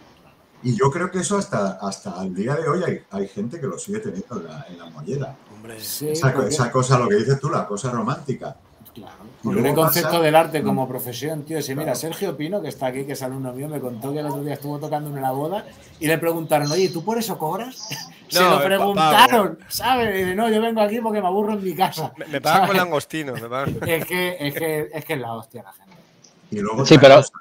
Y yo creo que eso hasta, hasta el día de hoy hay, hay gente que lo sigue teniendo en la, en la mollera. Hombre, Sí, esa, porque- esa cosa, lo que dices tú, la cosa romántica. Claro. Porque el concepto pasa- del arte como profesión, tío. Si mira, Claro. Sergio Pino, que está aquí, que es alumno mío, me contó que el otro día estuvo tocando en una boda y le preguntaron, oye, ¿tú por eso cobras? Se No, lo preguntaron, ¿sabes? Y dice, no, yo vengo aquí porque me aburro en mi casa. me, me pagan con langostino. Me pagan- Es que, es que es que es la hostia la gente. Y luego Sí, pero- cosa.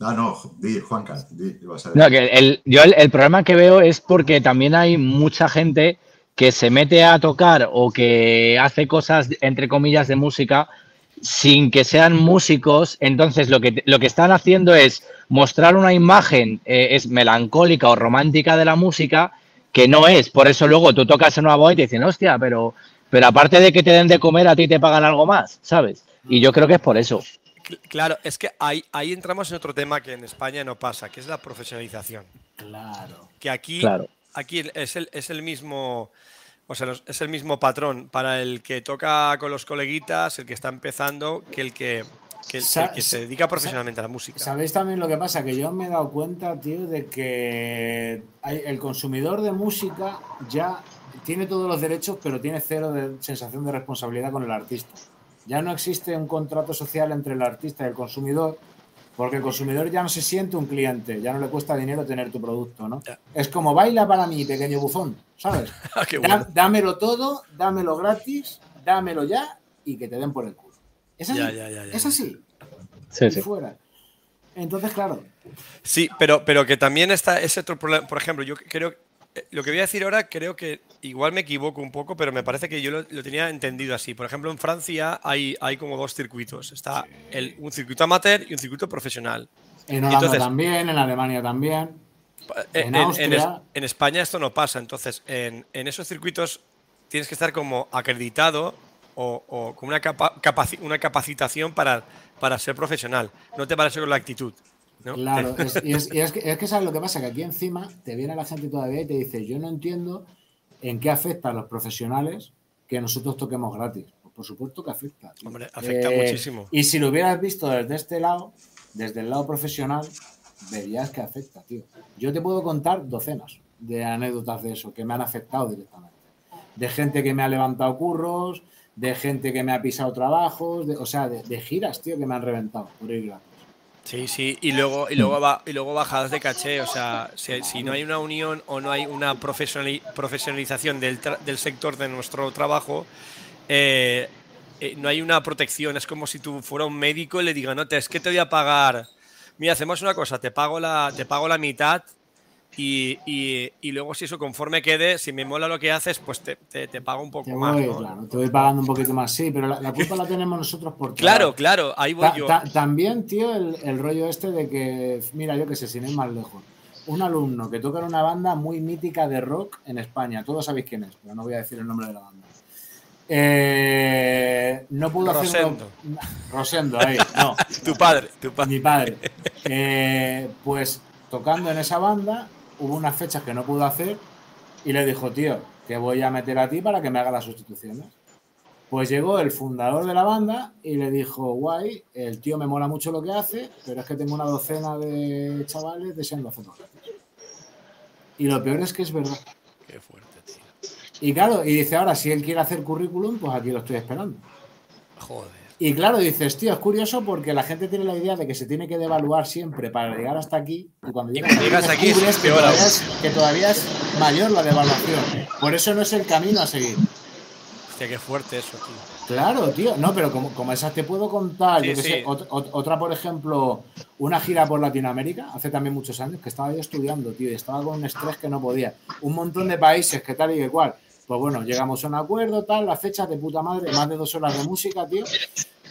Ah, no, di, Juanca, di, ibas a No, decir. que el, yo el, el problema que veo es porque también hay mucha gente que se mete a tocar o que hace cosas, entre comillas, de música sin que sean músicos. Entonces, lo que, lo que están haciendo es mostrar una imagen, eh, es melancólica o romántica de la música, que no es. Por eso luego tú tocas en una boda y te dicen, hostia, pero, pero aparte de que te den de comer, a ti te pagan algo más, ¿sabes? Y yo creo que es por eso. Cl- Claro, es que ahí, ahí entramos en otro tema que en España no pasa, que es la profesionalización. Claro. Que aquí, Claro. aquí es el, es el mismo. O sea, es el mismo patrón para el que toca con los coleguitas, el que está empezando, que el que, que, el- que se dedica profesionalmente a la música. ¿Sabéis también lo que pasa? Que yo me he dado cuenta, tío, de que el consumidor de música ya tiene todos los derechos, pero tiene cero de sensación de responsabilidad con el artista. Ya no existe un contrato social entre el artista y el consumidor, porque el consumidor ya no se siente un cliente, ya no le cuesta dinero tener tu producto, ¿no? Es como baila para mí, pequeño bufón, ¿sabes? Ah, qué Da- bueno. dámelo todo, dámelo gratis, dámelo ya y que te den por el culo. Es así. Ya, ya, ya, ya, es así. Sí, y sí. fuera. Entonces, claro, Sí, pero, pero que también está ese otro problema. Por ejemplo, yo creo. Eh, Lo que voy a decir ahora, creo que igual me equivoco un poco, pero me parece que yo lo, lo tenía entendido así. Por ejemplo, en Francia hay, hay como dos circuitos. Está el, un circuito amateur y un circuito profesional. en Holanda Entonces- también, en Alemania también. En, En España esto no pasa. Entonces, en, en esos circuitos tienes que estar como acreditado o, o con una, capa- capaci- una capacitación para, para ser profesional. No te parece con la actitud. ¿No? Claro, es- y, es, y es que, es que sabes lo que pasa, que aquí encima te viene la gente todavía y te dice, yo no entiendo en qué afecta a los profesionales que nosotros toquemos gratis. Pues por supuesto que afecta. tío. Hombre, afecta Eh, muchísimo. Y si lo hubieras visto desde este lado, desde el lado profesional, verías que afecta, tío. Yo te puedo contar docenas de anécdotas de eso que me han afectado directamente. De gente que me ha levantado curros, de gente que me ha pisado trabajos, de- o sea, de, de giras, tío, que me han reventado por ir gratis. Sí, sí, y luego, y luego, ba- y luego bajadas de caché, o sea, si, no hay una unión o no hay una profesionali- profesionalización del, tra- del sector de nuestro trabajo, eh, eh, no hay una protección, es como si tú fuera un médico y le diga, no, te, es que te voy a pagar, mira, hacemos una cosa, te pago la, te pago la mitad y, y- y luego si eso conforme quede, si me mola lo que haces, pues te, te- te pago un poco Te más. voy, ¿no? claro, te voy pagando un poquito más, sí, pero la, la culpa la tenemos nosotros por Claro, claro, ahí voy Ta- yo. ta- también, tío, el, el rollo este de que, mira, yo que sé, sin ir más lejos, un alumno que toca en una banda muy mítica de rock en España, todos sabéis quién es, pero no voy a decir el nombre de la banda. Eh, no pudo. Rosendo. uno- Rosendo, ahí, no. Tu padre, tu padre. Mi padre. Eh, pues tocando en esa banda, hubo unas fechas que no pudo hacer y le dijo, tío, que voy a meter a ti para que me haga las sustituciones. Pues llegó el fundador de la banda y le dijo, guay, el tío me mola mucho lo que hace, pero es que tengo una docena de chavales deseando hacerlo gratis". Y lo peor es que es verdad. Qué fuerte, tío. Y claro, y dice, ahora si él quiere hacer currículum, pues aquí lo estoy esperando. Joder. Y claro, dices, tío, es curioso porque la gente tiene la idea de que se tiene que devaluar siempre para llegar hasta aquí. Y cuando llegas, cuando llegas aquí es que peor todavía es, que todavía es mayor la devaluación. Por eso no es el camino a seguir. Hostia, qué fuerte eso, tío. Claro, tío. No, pero como, como esas te puedo contar. Sí, yo qué sí. sé, ot- ot- otra, por ejemplo, una gira por Latinoamérica, hace también muchos años, que estaba yo estudiando, tío, y estaba con un estrés que no podía. Un montón de países, que tal y que cual. Pues bueno, llegamos a un acuerdo, tal, las fechas de puta madre, más de dos horas de música, tío.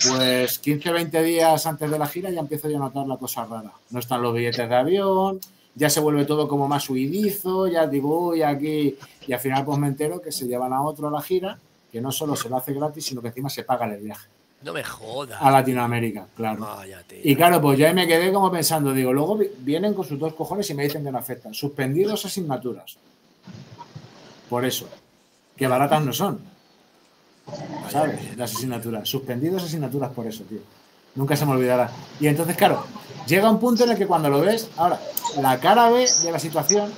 Pues 15, 20 días antes de la gira ya empiezo yo a notar la cosa rara. No están los billetes de avión, ya se vuelve todo como más huidizo, ya digo, uy, aquí. Y al final pues me entero que se llevan a otro a la gira, que no solo se lo hace gratis, sino que encima se paga el viaje No me jodas. a Latinoamérica, claro. Vaya, tío. Y claro, pues ahí me quedé como pensando, digo, luego vi- vienen con sus dos cojones y me dicen que no afectan. Suspendidos asignaturas. Por eso. Que baratas no son. ¿Sabes? Las asignaturas. Suspendidos asignaturas por eso, tío. Nunca se me olvidará. Y entonces, claro, llega un punto en el que cuando lo ves, ahora, la cara B de la situación,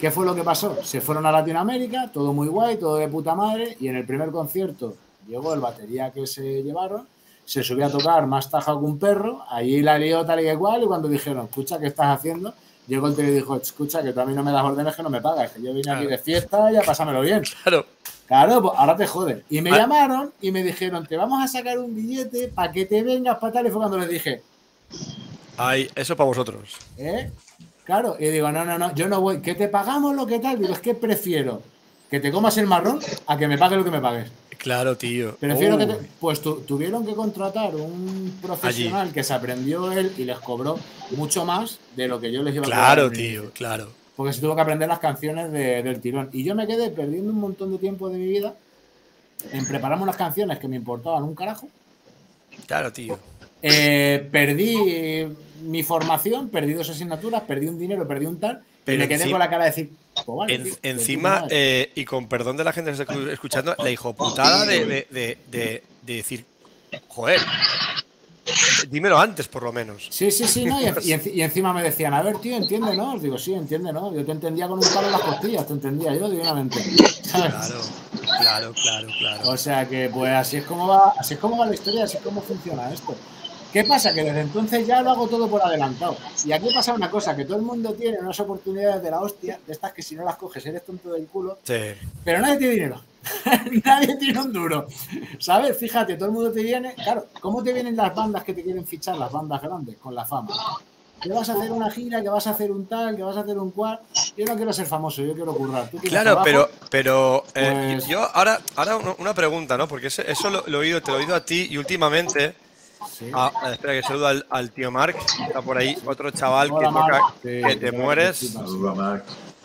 ¿qué fue lo que pasó? Se fueron a Latinoamérica, todo muy guay, todo de puta madre, y en el primer concierto llegó el batería que se llevaron, se subió a tocar más taja que un perro, allí la lió tal y que cual, y cuando dijeron, escucha, ¿qué estás haciendo? Llegó el tío y dijo, escucha, que tú a mí no me das órdenes que no me pagas, que yo vine aquí Claro. de fiesta y a pasármelo bien. Claro. Claro, pues ahora te joden. Y me Ah. llamaron y me dijeron, te vamos a sacar un billete para que te vengas para tal. Y fue cuando les dije, Ay, eso para vosotros. ¿eh? Claro. Y digo, no, no, no, yo no voy. Que te pagamos lo que tal. Digo, es que prefiero que te comas el marrón a que me pagues lo que me pagues. Claro, tío. Prefiero que te... Pues tu- tuvieron que contratar un profesional que se aprendió él y les cobró mucho más de lo que yo les iba a cobrar Claro, tío, claro. Porque se tuvo que aprender las canciones de- del tirón. Y yo me quedé perdiendo un montón de tiempo de mi vida en prepararme unas canciones que me importaban un carajo. Claro, tío. Eh, perdí mi formación, perdí dos asignaturas, perdí un dinero, perdí un tal. Pero y me quedé encima- con la cara de decir, pues vale, En- tío, de encima, eh, y con perdón de la gente que está escu- escuchando, la hijoputada de, de, de, de, de decir, joder, dímelo antes por lo menos. Sí, sí, sí, ¿no? Y, en- y enci- y encima me decían, a ver, tío, entiende, ¿no? Os digo, sí, entiende, ¿no? Yo te entendía con un palo en las costillas, te entendía yo divinamente. ¿sabes? Claro, claro, claro, claro. O sea que, pues así es como va, así es como va la historia, así es como funciona esto. ¿Qué pasa? Que desde entonces ya lo hago todo por adelantado. Y aquí pasa una cosa, que todo el mundo tiene unas oportunidades de la hostia, de estas que si no las coges eres tonto del culo, Sí, pero nadie tiene dinero. nadie tiene un duro. ¿Sabes? Fíjate, todo el mundo te viene. Claro, ¿cómo te vienen las bandas que te quieren fichar, las bandas grandes, con la fama? Que vas a hacer una gira, que vas a hacer un tal, que vas a hacer un cual. Yo no quiero ser famoso, yo quiero currar. ¿Tú tienes claro, trabajo? pero, pero eh, Pues- yo ahora, ahora una- pregunta, ¿no? Porque eso, eso lo, lo he oído, te lo he oído a ti y últimamente, Sí. ah, espera que saluda al, al tío Mark, está por ahí otro chaval que toca, que Sí, te mueres. sí.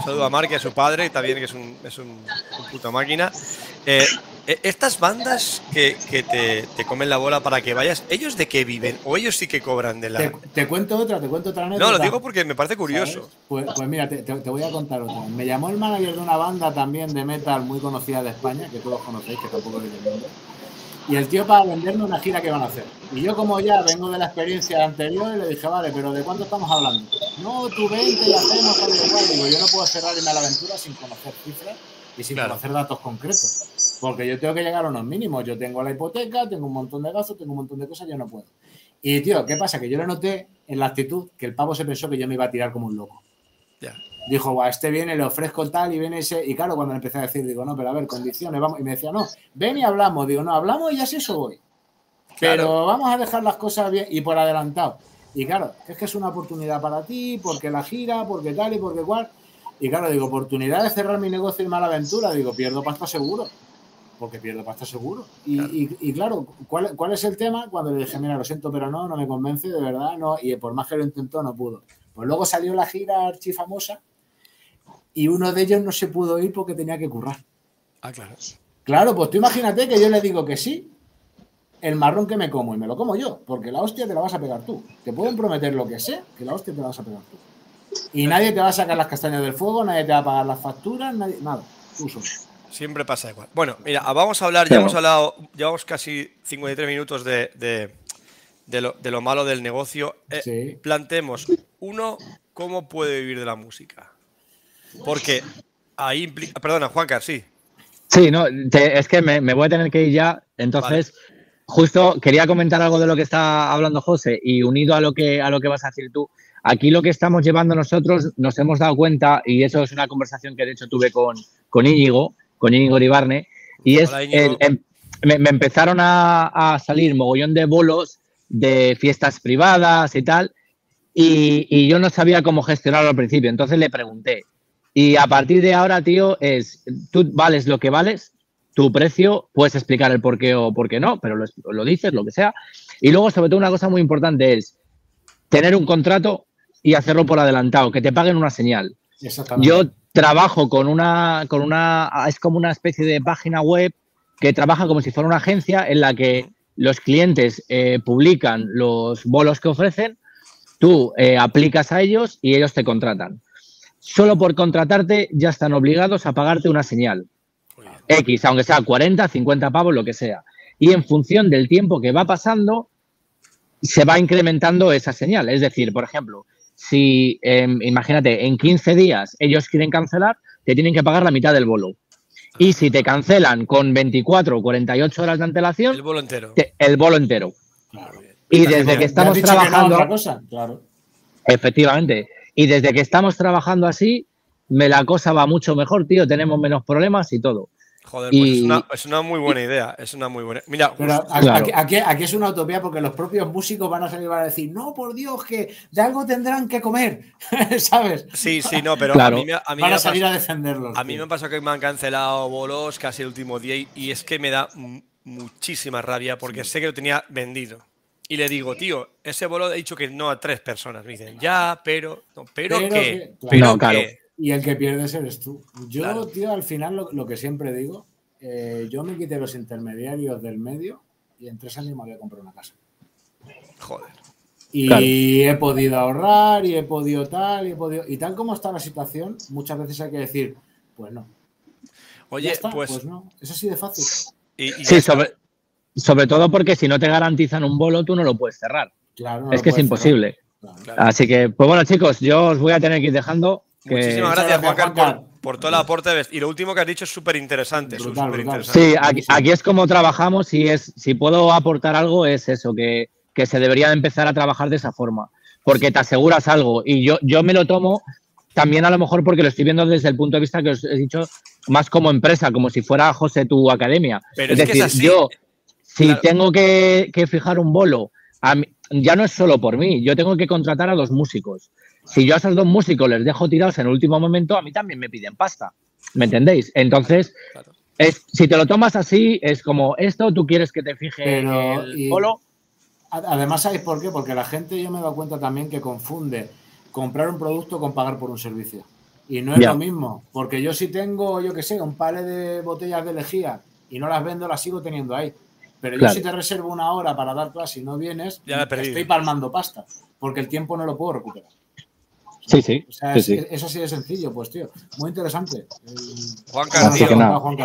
Saludo a Mark y a su padre, y también que es un, es un, un puta máquina. Eh, eh, estas bandas que, que te, te comen la bola para que vayas, ¿ellos de qué viven? ¿O ellos sí que cobran de la.? Te, te cuento otra, te cuento otra anécdota. No, lo digo porque me parece curioso. Pues, pues mira, te, te- voy a contar otra. Me llamó el manager de una banda también de metal muy conocida de España, que todos conocéis, que tampoco es. Y el tío para venderme una gira que van a hacer. Y yo como ya vengo de la experiencia anterior, le dije, vale, pero ¿de cuánto estamos hablando? No, tú vente y hacemos tal y cual. Digo, yo no puedo cerrarme a la aventura sin conocer cifras y sin Claro. conocer datos concretos. Porque yo tengo que llegar a unos mínimos. Yo tengo la hipoteca, tengo un montón de gastos, tengo un montón de cosas, yo no puedo. Y tío, ¿qué pasa? Que yo le noté en la actitud que el pavo se pensó que yo me iba a tirar como un loco. Ya. Dijo, guau, este viene, le ofrezco tal y viene ese. Y claro, cuando le empecé a decir, digo, no, pero a ver, condiciones, vamos. Y me decía, no, ven y hablamos. Digo, no, hablamos y ya sé eso voy. Pero Claro. vamos a dejar las cosas bien y por adelantado. Y claro, es que es una oportunidad para ti, porque la gira, porque tal y porque cual. Y claro, digo, oportunidad de cerrar mi negocio y mala aventura. Digo, pierdo pasta seguro. Porque pierdo pasta seguro. Y Claro. y- y claro, ¿cuál, ¿cuál es el tema? Cuando le dije, mira, lo siento, pero no, no me convence, de verdad, no. Y por más que lo intentó, no pudo. Pues luego salió la gira archifamosa y uno de ellos no se pudo ir porque tenía que currar. Ah, claro. Claro, pues tú imagínate que yo le digo que sí, el marrón que me como y me lo como yo, porque la hostia te la vas a pegar tú. Te pueden prometer lo que sea, que la hostia te la vas a pegar tú. Y nadie te va a sacar las castañas del fuego, nadie te va a pagar las facturas, nadie, nada, tú solo. Siempre pasa igual. Bueno, mira, vamos a hablar, ya hemos hablado, llevamos casi 53 minutos de, de, de lo, de lo malo del negocio. Eh, Sí. Planteemos, uno, ¿cómo puede vivir de la música? Porque ahí implica. Perdona, Juancar, sí. Sí, no, te- es que me, me voy a tener que ir ya. Entonces, justo quería comentar algo de lo que está hablando José y unido a lo que a lo que vas a decir tú. Aquí lo que estamos llevando nosotros, nos hemos dado cuenta, y eso es una conversación que de hecho tuve con, con Íñigo, con Íñigo Ribarne, y es Hola, el, em- me, me empezaron a, a salir mogollón de bolos de fiestas privadas y tal, y, y yo no sabía cómo gestionarlo al principio. Entonces le pregunté. Y a partir de ahora, tío, es, tú vales lo que vales, tu precio, puedes explicar el por qué o por qué no, pero lo, lo dices, lo que sea. Y luego, sobre todo, una cosa muy importante es tener un contrato y hacerlo por adelantado, que te paguen una señal. Exactamente. Yo trabajo con una, con una, es como una especie de página web que trabaja como si fuera una agencia en la que los clientes eh, publican los bolos que ofrecen, tú eh, aplicas a ellos y ellos te contratan. Solo por contratarte ya están obligados a pagarte una señal. X, aunque sea 40, 50 pavos, lo que sea. Y en función del tiempo que va pasando, se va incrementando esa señal. Es decir, por ejemplo, si eh, imagínate, en 15 días ellos quieren cancelar, te tienen que pagar la mitad del bolo. Y si te cancelan con 24 o 48 horas de antelación, El bolo entero. te- el bolo entero. Claro. Y Está desde que ¿Me has estamos dicho que no a trabajando, otra cosa? Claro. efectivamente, y desde que estamos trabajando así, me la cosa va mucho mejor, tío, tenemos menos problemas y todo. Joder, pues es, una, es una muy buena idea. Es una muy buena. Mira, Pero justo- aquí, Claro. aquí- aquí es una utopía porque los propios músicos van a salir y van a decir, no, por Dios, que de algo tendrán que comer, ¿sabes? sí, sí, no, pero Claro. a mí, me- a mí Van me a ha salir pas- a defenderlos. A mí tío. me pasó que me han cancelado bolos casi el último día y, y es que me da mu- muchísima rabia porque sé que lo tenía vendido. Y le digo, tío, ese bolo he dicho que no a tres personas. Me dicen, ya, pero, no, pero, Pero qué, que- claro. pero No, claro. Y el que pierdes eres tú. Yo, Claro. tío, al final lo, lo que siempre digo, eh, yo me quité los intermediarios del medio y en tres años me había comprado una casa. Joder. Y Claro. he podido ahorrar y he podido tal y he podido... Y tal como está la situación, muchas veces hay que decir, pues no. Ya Oye, está, pues, pues no. Es así de fácil. y- y Sí, está. sobre, sobre todo porque si no te garantizan un bolo, tú no lo puedes cerrar. Claro, no es que es imposible. cerrar. Claro. Claro. Así que, pues bueno, chicos, yo os voy a tener que ir dejando. que- Muchísimas gracias, Juancar, Juancar. por, por todo el aporte. de- Y lo último que has dicho es súper interesante. Sí, aquí, aquí es como trabajamos y es, si puedo aportar algo, es eso, que, que se debería de empezar a trabajar de esa forma, porque te aseguras algo y yo, yo me lo tomo también a lo mejor porque lo estoy viendo desde el punto de vista que os he dicho, más como empresa, como si fuera José tu academia. Pero es es que decir, es así. yo, si Claro. tengo que, que fijar un bolo, a mí- ya no es solo por mí, yo tengo que contratar a dos músicos. Si yo a esos dos músicos les dejo tirados en el último momento, a mí también me piden pasta. ¿Me entendéis? Entonces, Claro. es, si te lo tomas así, es como esto, tú quieres que te fije Pero, el y- bolo. Además, ¿sabéis por qué? Porque la gente, yo me he dado cuenta también que confunde comprar un producto con pagar por un servicio. Y no es Ya. lo mismo, porque yo si tengo, yo qué sé, un pale de botellas de lejía y no las vendo, las sigo teniendo ahí. Pero Claro. yo si te reservo una hora para dar clase y no vienes, Ya estoy palmando pasta, porque el tiempo no lo puedo recuperar. Sí, sí. O sea, sí, es, sí. es- es así de sencillo, pues, tío. Muy interesante. Juan Así Carrillo, que nada. Juan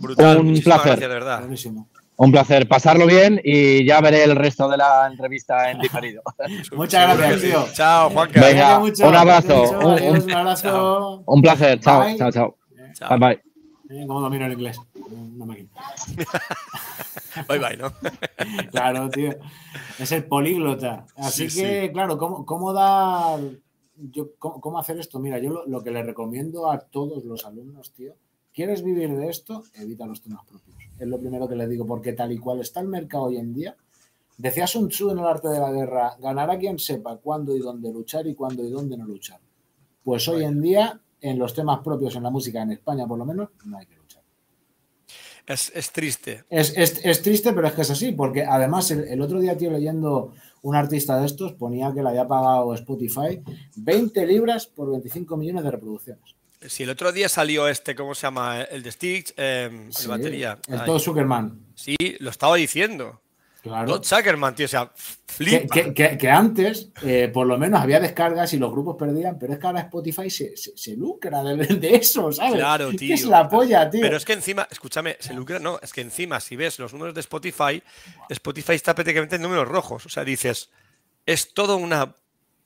brutal. Un Muchísimas placer. gracias, de verdad. Buenísimo. Un placer pasarlo bien y ya veré el resto de la entrevista en diferido. Muchas gracias, tío. Chao, Juan Venga, mucho, un abrazo. Un- adiós, un- un abrazo. Un placer. Chao, Bye. chao, chao. Bye, bye. Cómo domino el inglés. Una máquina. Bye, bye, ¿no? Claro, tío. Es el políglota. Así Sí, que, claro, ¿cómo, cómo dar. Yo, ¿cómo, cómo hacer esto? Mira, yo lo, lo que le recomiendo a todos los alumnos, tío. ¿Quieres vivir de esto? Evita los temas propios. Es lo primero que les digo, porque tal y cual está el mercado hoy en día, decía Sun Tzu en el arte de la guerra: ganará quien sepa cuándo y dónde luchar y cuándo y dónde no luchar. Pues hoy en día, en los temas propios en la música, en España por lo menos, no hay que. Es, es triste. Es, es- es triste, pero es que es así, porque además el, el otro día, tío, leyendo un artista de estos, ponía que le había pagado Spotify 20 libras por 25 millones de reproducciones. Si el otro día salió este, ¿cómo se llama? El de Stitch, eh, el Sí, batería. El Ay, Todd Zuckerman. sí, lo estaba diciendo. Claro. Todd Zuckerman, tío, o sea, Que, flipa. que- que- que antes, eh, por lo menos, había descargas y los grupos perdían, pero es que ahora Spotify se, se- se lucra de, de eso, ¿sabes? Claro, tío. Es la polla, tío. Pero es que encima, escúchame, se lucra, no, es que encima, si ves los números de Spotify, Spotify está prácticamente en números rojos. O sea, dices, es todo una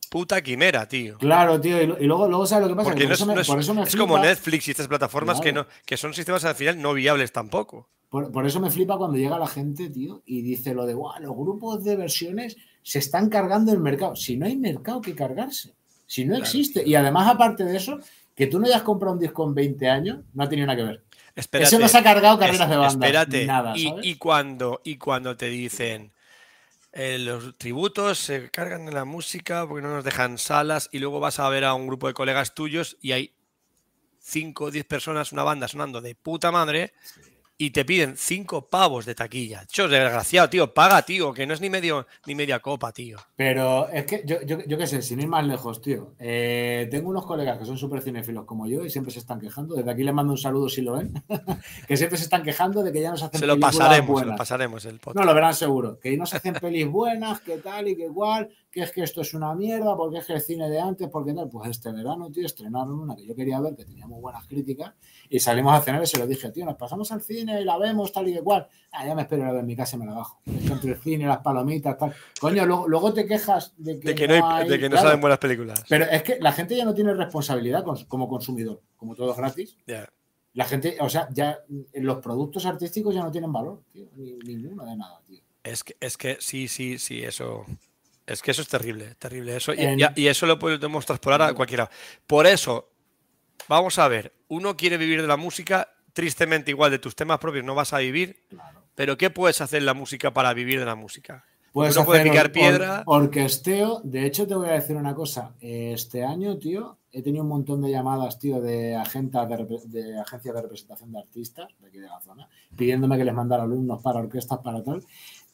puta quimera, tío. Claro, tío. Y, luego, luego, ¿sabes lo que pasa? Porque Que no es, eso me- no es- como Netflix y estas plataformas que, no, que son sistemas al final no viables tampoco. Por, por eso me flipa cuando llega la gente, tío, y dice lo de, "Buah, los grupos de versiones se están cargando el mercado. Si no hay mercado que cargarse, si no Claro. existe. Y además, aparte de eso, Que tú no hayas comprado un disco en 20 años, no ha tenido nada que ver. Espérate, Eso no se ha cargado carreras de banda. espérate. Nada, y cuando, y cuando te dicen eh, los tributos se cargan de la música porque no nos dejan salas y luego vas a ver a un grupo de colegas tuyos y hay 5 o 10 personas, una banda sonando de puta madre y te piden 5 pavos de taquilla. Chos, desgraciado, tío, paga, tío, que no es ni medio ni media copa, tío. Pero es que yo, yo, yo qué sé, sin ir más lejos, tío. eh, tengo unos colegas que son súper cinéfilos como yo y siempre se están quejando. Desde aquí les mando un saludo si lo ven. que siempre se están quejando de que ya nos hacen Se lo películas pasaremos, se lo buenas. pasaremos el podcast. No, lo verán seguro. Que no se hacen pelis buenas, que tal y que igual, que es que esto es una mierda, porque es que el cine de antes, porque tal. Pues este verano, tío, estrenaron una que yo quería ver, que tenía muy buenas críticas, y salimos a cenar y se lo dije, tío, nos pasamos al cine y la vemos, tal y que cual. Ah, ya me espero a ver en mi casa y me la bajo. Es que entre el cine, las palomitas, tal. Coño, luego, luego te quejas de que, de que no, hay- hay- de que no claro. salen buenas películas. Pero es que la gente ya no tiene responsabilidad como consumidor, como todo es gratis. La gente, o sea, ya los productos artísticos ya no tienen valor, tío, ni, ninguno de nada, tío. Es que, es que sí, sí, sí, eso. Es que eso es terrible, terrible. Eso, y, En- y- eso lo podemos a cualquiera. Por eso, vamos a ver, uno quiere vivir de la música, tristemente igual de tus temas propios no vas a vivir, Claro. pero ¿qué puedes hacer en la música para vivir de la música? Puedes Uno puede hacer picar or- piedra. or- orquesteo. De hecho, te voy a decir una cosa. Este año, tío, he tenido un montón de llamadas, tío, de, agentas de, de agencias de representación de artistas de aquí de la zona, pidiéndome que les mandara alumnos para orquestas, para tal.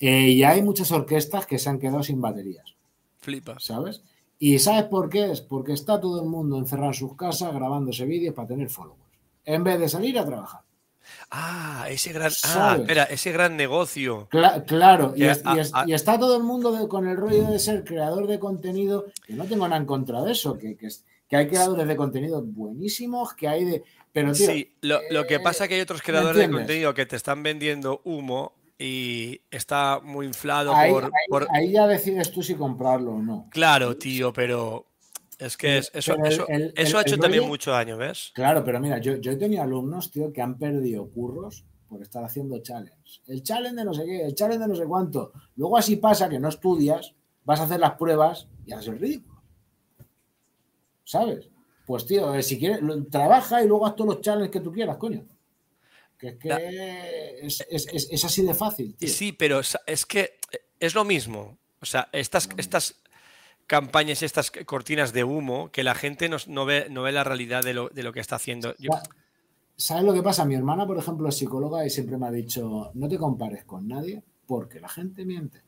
Eh, y hay muchas orquestas que se han quedado sin baterías, Flipas. ¿sabes? ¿Y sabes por qué es? Porque está todo el mundo encerrado en sus casas grabándose vídeos para tener followers, en vez de salir a trabajar. Ah, ese gran. Ah, espera, ese gran negocio. Cla- claro, y, Que, es- y es- a- a- y está todo el mundo de- con el rollo de ser creador de contenido, que no tengo nada en contra de eso, que, que, que hay creadores de contenido buenísimos, que hay de... Pero, tío, Sí, lo, lo que eh, pasa es que hay otros creadores de contenido que te están vendiendo humo y está muy inflado ahí, por, ahí- por- ahí ya decides tú si comprarlo o no. Claro, tío, pero es que es- eso, el- eso, el- eso el- ha hecho también mucho daño, ¿ves? Claro, pero mira, yo, yo he tenido alumnos, tío, que han perdido curros por estar haciendo challenge. El challenge de no sé qué, el challenge de no sé cuánto. Luego así pasa que no estudias, vas a hacer las pruebas y haces el ridículo. ¿Sabes? Pues tío, eh, si quieres, trabaja y luego haz todos los challenges que tú quieras, coño. Que es Ya. que es, es- es- es así de fácil, tío. Sí, pero es, que es lo mismo. O sea, estas, estas campañas, estas cortinas de humo, que la gente no, no ve, no ve la realidad de lo, de lo que está haciendo. Yo- ¿Sabes lo que pasa? Mi hermana, por ejemplo, es psicóloga y siempre me ha dicho, no te compares con nadie porque la gente miente.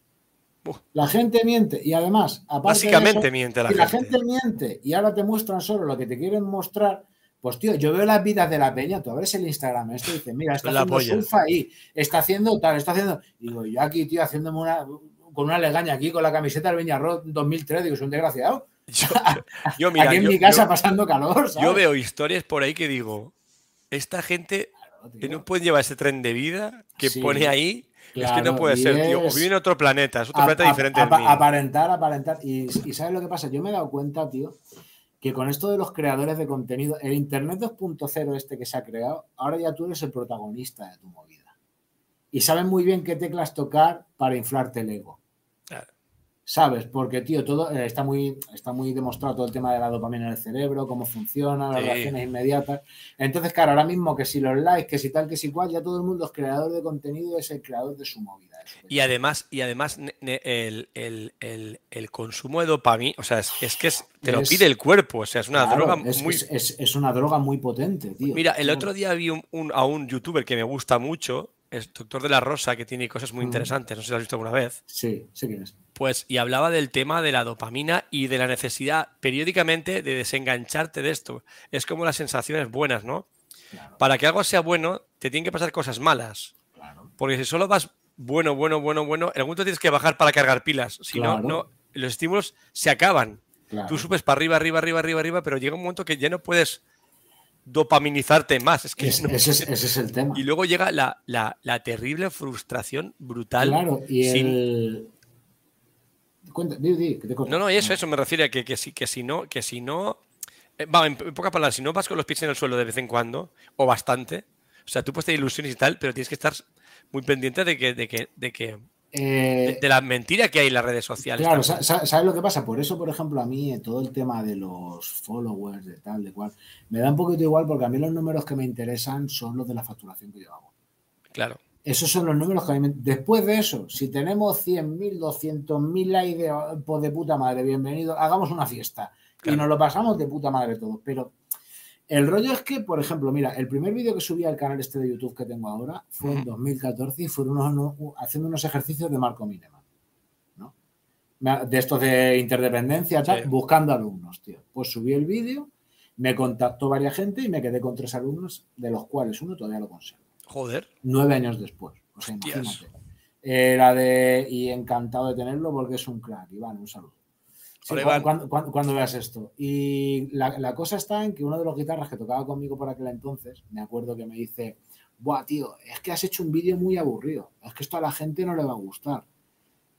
Uf. La gente miente y además, aparte de básicamente eso, miente la si la gente. gente miente y ahora te muestran solo lo que te quieren mostrar, pues tío, yo veo las vidas de la peña, tú abres el Instagram, esto y dices, mira, está La haciendo surf ahí, está haciendo tal, está haciendo... Y digo, yo aquí, tío, haciéndome una con una legaña aquí con la camiseta del Peñarroz 2003, digo, es un desgraciado. Yo, yo, mira, aquí en yo- mi casa yo- pasando calor, ¿sabes? yo veo historias por ahí que digo, esta gente Claro, que no puede llevar ese tren de vida que Sí. pone ahí, es que no puede ser, tío. O vive en otro planeta, es otro A- planeta a- diferente apa- mío. Aparentar, aparentar. Y, y ¿sabes lo que pasa? Yo me he dado cuenta, tío, que con esto de los creadores de contenido, el Internet 2.0 este que se ha creado, ahora ya tú eres el protagonista de tu movida. Y sabes muy bien qué teclas tocar para inflarte el ego. Claro. ¿Sabes? Porque, tío, todo eh, está muy, está muy demostrado todo el tema de la dopamina en el cerebro, cómo funciona, las Sí. reacciones inmediatas. Entonces, claro, ahora mismo que si los likes, que si tal, que si cual, ya todo el mundo es creador de contenido, es el creador de su movida. Y además, y además el, el- el- el consumo de dopamina, o sea, es, es que es- te lo Es- pide el cuerpo, o sea, es una Claro, droga es, muy... es- una droga muy potente, tío. Mira, el otro día vi un- un- a un youtuber que me gusta mucho, es Doctor de la Rosa, que tiene cosas muy Mm. interesantes, no sé si lo has visto alguna vez, Sí, sé quién es. pues, y hablaba del tema de la dopamina y de la necesidad periódicamente de desengancharte de esto. Es como las sensaciones buenas, ¿no? Claro, Para que algo sea bueno, te tienen que pasar cosas malas. claro. Porque si solo vas bueno, bueno, bueno, bueno, en algún momento tienes que bajar para cargar pilas. Si Claro. no, no, los estímulos se acaban. claro. Tú subes para arriba, arriba, arriba, arriba, arriba, pero llega un momento que ya no puedes dopaminizarte más. Es que Es- no- ese, es, ese es el tema. Y luego llega la, la- la terrible frustración brutal. Claro, y sin- el. Cuenta, di, di, que te. No, no, y eso, eso me refiere a que, que, si, que si no, que si no. eh, va, en, en pocas palabras, si no vas con los pies en el suelo de vez en cuando, o bastante, o sea, tú puedes tener ilusiones y tal, pero tienes que estar muy pendiente de que, de que, de que Eh, de, la mentira que hay en las redes sociales. Claro, ¿sabes lo que pasa? Por eso, por ejemplo, a mí todo el tema de los followers, de tal, de cual, me da un poquito igual porque a mí los números que me interesan son los de la facturación que yo hago. Claro. Esos son los números que a mí me... Después de eso, si tenemos 100.000, 200.000 likes de, pues de puta madre, bienvenido, hagamos una fiesta. Y nos lo pasamos de puta madre todos. Pero el rollo es que, por ejemplo, mira, el primer vídeo que subí al canal este de YouTube que tengo ahora fue en 2014 y fueron unos, haciendo unos ejercicios de Marco Mineman. ¿no? De estos de interdependencia, buscando alumnos, tío. Pues subí el vídeo, me contactó varias gente y me quedé con tres alumnos, de los cuales uno todavía lo conservo. Joder. Nueve años después. O sea, imagínate. Era de. Y encantado de tenerlo porque es un crack. Iván, un saludo cuando, veas esto. Y la, cosa está en que uno de los guitarras que tocaba conmigo por aquel entonces, me acuerdo que me dice, Buah, tío, es que has hecho un vídeo muy aburrido. Es que esto a la gente no le va a gustar.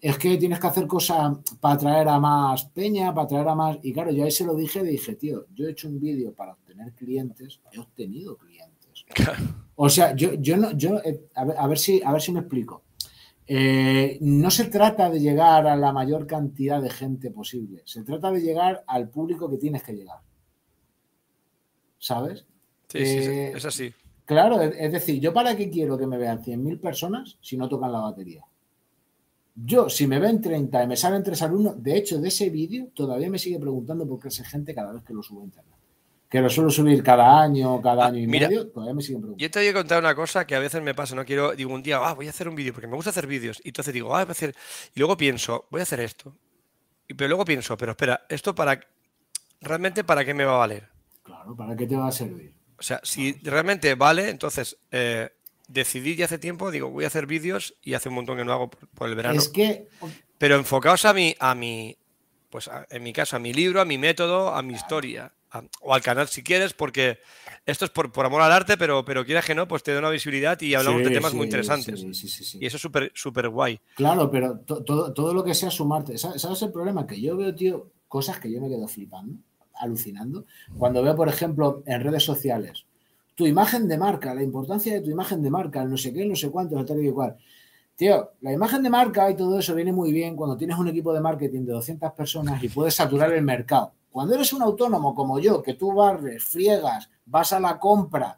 Es que tienes que hacer cosas para atraer a más peña, para atraer a más. Y claro, yo ahí se lo dije, dije, tío, yo he hecho un vídeo para obtener clientes, he obtenido clientes. O sea, yo, yo no, yo, eh, a ver, si, a ver si me explico. Eh, no se trata de llegar a la mayor cantidad de gente posible, se trata de llegar al público que tienes que llegar. ¿Sabes? Sí, sí, eh, es así. Claro, es decir, yo para qué quiero que me vean 100.000 personas si no tocan la batería. Yo, si me ven 30 y me salen tres alumnos, de hecho, de ese vídeo todavía me sigue preguntando por qué hace gente cada vez que lo subo a internet que lo suelo subir cada año, cada ah, año y medio, todavía me siguen preguntando. Yo te voy a contar una cosa que a veces me pasa, no quiero, digo un día, ah, voy a hacer un vídeo, porque me gusta hacer vídeos, y entonces digo, ah, voy a hacer, y luego pienso, voy a hacer esto, y pero luego pienso, pero espera, esto para, realmente para qué me va a valer. Claro, ¿para qué te va a servir? O sea, si realmente vale, entonces eh, decidí ya hace tiempo, digo, voy a hacer vídeos y hace un montón que no hago por, el verano. Es que... Pero enfocados a mi, a mi, pues en mi caso, a mi libro, a mi método, a mi historia o al canal si quieres, porque esto es por, amor al arte, pero, pero quieras que no, pues te da una visibilidad y hablamos de temas muy interesantes. y eso es súper súper guay. Claro, pero todo, todo lo que sea sumarte. ¿Sabes el problema? Que yo veo, tío, cosas que yo me quedo flipando, alucinando. Cuando veo, por ejemplo, en redes sociales, tu imagen de marca, la importancia de tu imagen de marca, no sé qué, no sé cuánto, tal y igual. Tío, la imagen de marca y todo eso viene muy bien cuando tienes un equipo de marketing de 200 personas y puedes saturar el mercado. Cuando eres un autónomo como yo, que tú barres, friegas, vas a la compra,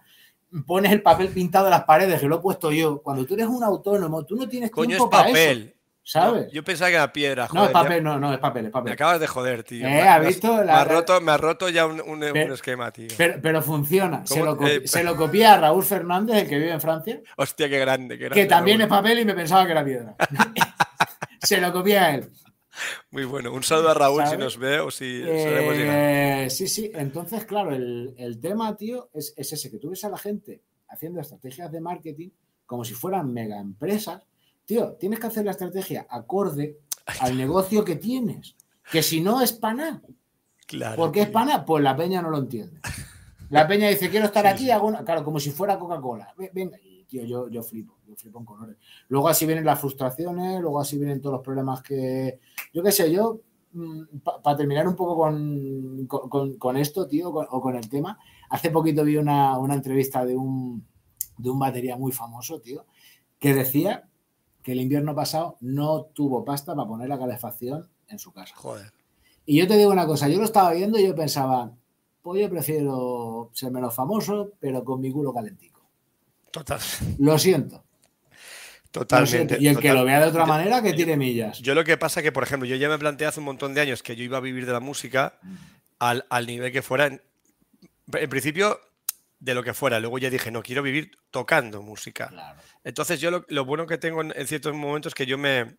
pones el papel pintado en las paredes, que lo he puesto yo, cuando tú eres un autónomo, tú no tienes Coño, tiempo es papel. Para eso. ¿Sabes? yo pensaba que era piedra. no, es papel, no, no, es papel, es papel. Me acabas de joder, tío. Eh, ¿ha visto? Me, ha roto, me ha roto ya un, esquema, tío. Pero, funciona. Se lo, eh, se lo, copia a Raúl Fernández, el que vive en Francia. Hostia, qué grande. Qué grande que también es papel y me pensaba que era piedra. se lo copia a él. Muy bueno. Un saludo a Raúl si nos ve o si eh, Sí, sí. Entonces, claro, el, tema, tío, es, ese, que tú ves a la gente haciendo estrategias de marketing como si fueran mega empresas. Tío, tienes que hacer la estrategia acorde al negocio que tienes. Que si no es pana. Claro. ¿Por qué es pana? Pues la peña no lo entiende. La peña dice, quiero estar aquí, hago claro, como si fuera Coca-Cola. Venga, tío, yo, yo flipo, yo flipo en colores. Luego así vienen las frustraciones, luego así vienen todos los problemas que, yo qué sé, yo, mm, para terminar un poco con, esto, tío, o con el tema, hace poquito vi una, entrevista de un, de un batería muy famoso, tío, que decía que el invierno pasado no tuvo pasta para poner la calefacción en su casa. Joder. Y yo te digo una cosa, yo lo estaba viendo y yo pensaba, pues yo prefiero ser menos famoso, pero con mi culo calentico. Total. Lo siento. Totalmente. Y el que lo vea de otra manera, que tire millas. Yo lo que pasa que, por ejemplo, yo ya me planteé hace un montón de años que yo iba a vivir de la música al, nivel que fuera. En, principio, de lo que fuera. Luego ya dije, no, quiero vivir tocando música. Entonces, yo lo, bueno que tengo en, ciertos momentos es que yo me.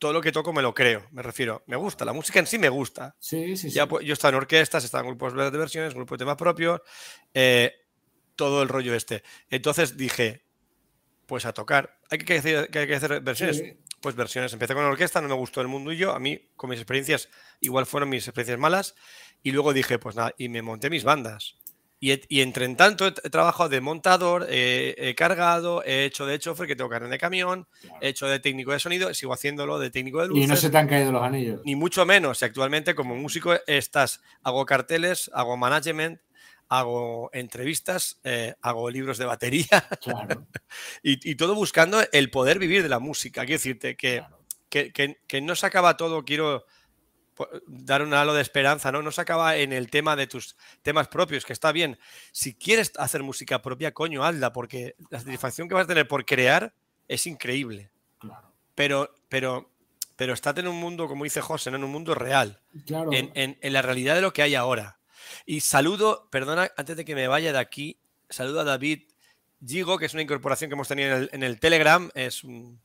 Todo lo que toco me lo creo, me refiero. Me gusta, la música en sí me gusta. Sí, sí, ya, Pues, yo estaba en orquestas, estaba en grupos de versiones, grupos de temas propios. Eh, todo el rollo este. Entonces dije, pues a tocar. ¿Hay que hacer, hay que hacer versiones? Pues versiones. Empecé con la orquesta, no me gustó el mundo y yo. A mí, con mis experiencias, igual fueron mis experiencias malas. Y luego dije, pues nada, y me monté mis bandas. Y, y entre en tanto he, trabajado de montador, he cargado, he hecho de chofer, que tengo carne de camión, he hecho de técnico de sonido, sigo haciéndolo de técnico de luces. Y no se te han caído los anillos. Ni mucho menos. Actualmente, como músico, estás, hago carteles, hago management, hago entrevistas, eh, hago libros de batería y, todo buscando el poder vivir de la música. Quiero decirte que, que, no se acaba todo, quiero dar un halo de esperanza, ¿no? No se acaba en el tema de tus temas propios, que está bien. Si quieres hacer música propia, coño, hazla, porque la satisfacción que vas a tener por crear es increíble. Pero, pero, pero estate en un mundo, como dice José, en un mundo real. En, la realidad de lo que hay ahora. Y saludo, perdona, antes de que me vaya de aquí, saludo a David Gigo, que es una incorporación que hemos tenido en el Telegram. Es un,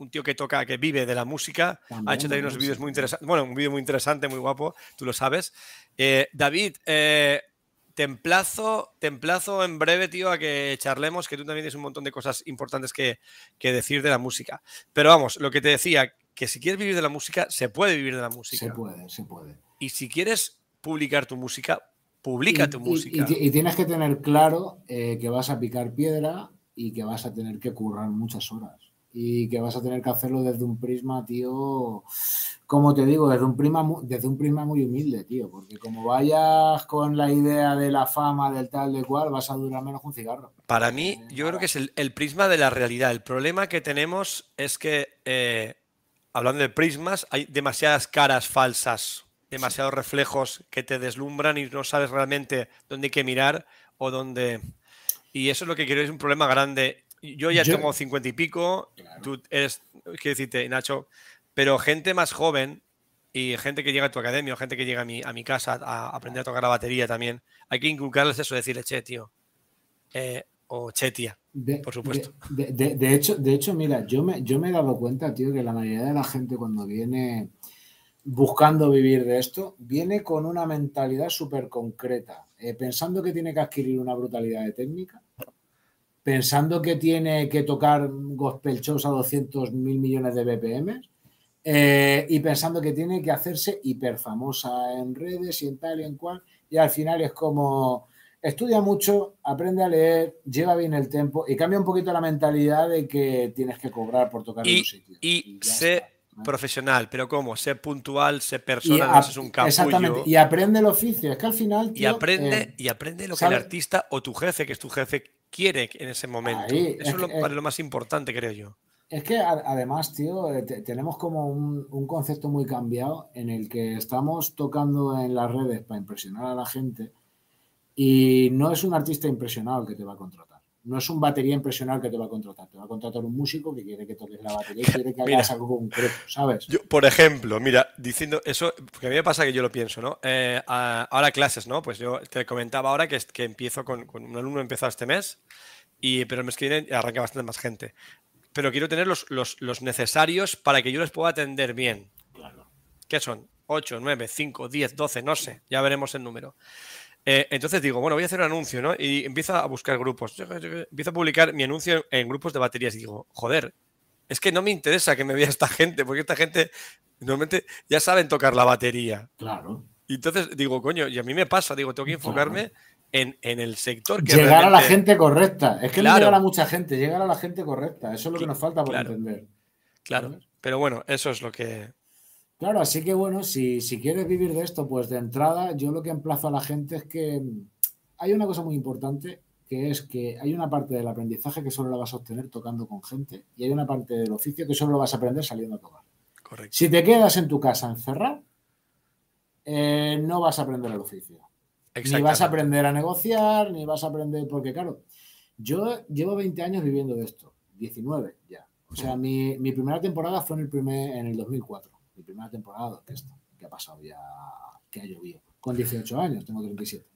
un tío que toca, que vive de la música. ha hecho también unos vídeos muy interesantes. Bueno, un vídeo muy interesante, muy guapo, tú lo sabes. Eh, David, eh, te, emplazo, en breve, tío, a que charlemos, que tú también tienes un montón de cosas importantes que, decir de la música. Pero vamos, lo que te decía, que si quieres vivir de la música, se puede vivir de la música. Se puede, se puede. Y si quieres publicar tu música, publica tu música. Y, tienes que tener claro eh, que vas a picar piedra y que vas a tener que currar muchas horas y que vas a tener que hacerlo desde un prisma, tío, como te digo, desde un prisma, desde un prisma muy humilde, tío, porque como vayas con la idea de la fama, del tal, de cual, vas a durar menos un cigarro. Para mí, eh, yo creo que es el, prisma de la realidad. El problema que tenemos es que, eh, hablando de prismas, hay demasiadas caras falsas, demasiados reflejos que te deslumbran y no sabes realmente dónde hay que mirar o dónde... Y eso es lo que quiero, es un problema grande. Yo ya tengo cincuenta y pico, tú eres, quiero decirte, Nacho, pero gente más joven y gente que llega a tu academia o gente que llega a mi, a mi casa a aprender a tocar la batería también, hay que inculcarles eso, decirle, che, tío, eh, o che, tía, por supuesto. De, hecho, de hecho, mira, yo me, yo me he dado cuenta, tío, que la mayoría de la gente cuando viene buscando vivir de esto, viene con una mentalidad súper concreta, eh, pensando que tiene que adquirir una brutalidad de técnica pensando que tiene que tocar gospel shows a 200 mil millones de BPM eh, y pensando que tiene que hacerse hiper famosa en redes y en tal y en cual, y al final es como estudia mucho, aprende a leer, lleva bien el tiempo y cambia un poquito la mentalidad de que tienes que cobrar por tocar en un sitio. Y, sé profesional, pero ¿cómo? Sé puntual, sé personal, es un capullo. Exactamente, y aprende el oficio, es que al final... y aprende, eh, y aprende lo que el artista o tu jefe, que es tu jefe, quiere en ese momento. Eso es, lo, más importante, creo yo. Es que además, tío, eh, tenemos como un, concepto muy cambiado en el que estamos tocando en las redes para impresionar a la gente y no es un artista impresionado que te va a contratar. No es un batería impresional que te va a contratar. Te va a contratar un músico que quiere que toques la batería y quiere que hagas algo concreto, ¿sabes? Yo, por ejemplo, mira, diciendo eso, porque a mí me pasa que yo lo pienso, ¿no? Eh, ahora clases, ¿no? Pues yo te comentaba ahora que, que empiezo con, un alumno empezado este mes, y, pero el mes que viene arranca bastante más gente. Pero quiero tener los, los, necesarios para que yo les pueda atender bien. Claro. ¿Qué son? 8, 9, 5, 10, 12, no sé, ya veremos el número. Eh, entonces digo, bueno, voy a hacer un anuncio, ¿no? Y empiezo a buscar grupos. Empiezo a publicar mi anuncio en grupos de baterías y digo, joder, es que no me interesa que me vea esta gente, porque esta gente normalmente ya saben tocar la batería. Claro. Y entonces digo, coño, y a mí me pasa, digo, tengo que enfocarme en, el sector que Llegar a la gente correcta. Es que no llegar a mucha gente, llegar a la gente correcta. Eso es lo que nos falta por entender. Claro. Pero bueno, eso es lo que, Claro, así que bueno, si, quieres vivir de esto, pues de entrada yo lo que emplazo a la gente es que hay una cosa muy importante, que es que hay una parte del aprendizaje que solo la vas a obtener tocando con gente y hay una parte del oficio que solo lo vas a aprender saliendo a tocar. Correcto. Si te quedas en tu casa encerrado, eh, no vas a aprender el oficio. Ni vas a aprender a negociar, ni vas a aprender, porque claro, yo llevo 20 años viviendo de esto, 19 ya. O sea, mi, mi primera temporada fue en el, primer, en el 2004 mi primera temporada de esto, que ha pasado ya, que ha llovido. Con 18 años, tengo 37.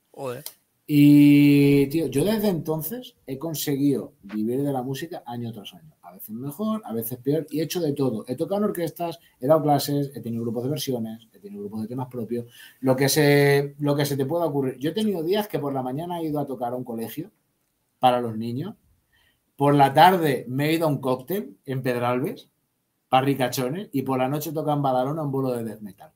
Y, tío, yo desde entonces he conseguido vivir de la música año tras año. A veces mejor, a veces peor, y he hecho de todo. He tocado en orquestas, he dado clases, he tenido grupos de versiones, he tenido grupos de temas propios. Lo que se, lo que se te pueda ocurrir. Yo he tenido días que por la mañana he ido a tocar a un colegio para los niños. Por la tarde me he ido a un cóctel en Pedralbes ricachones y por la noche tocan Badalona un vuelo de death metal.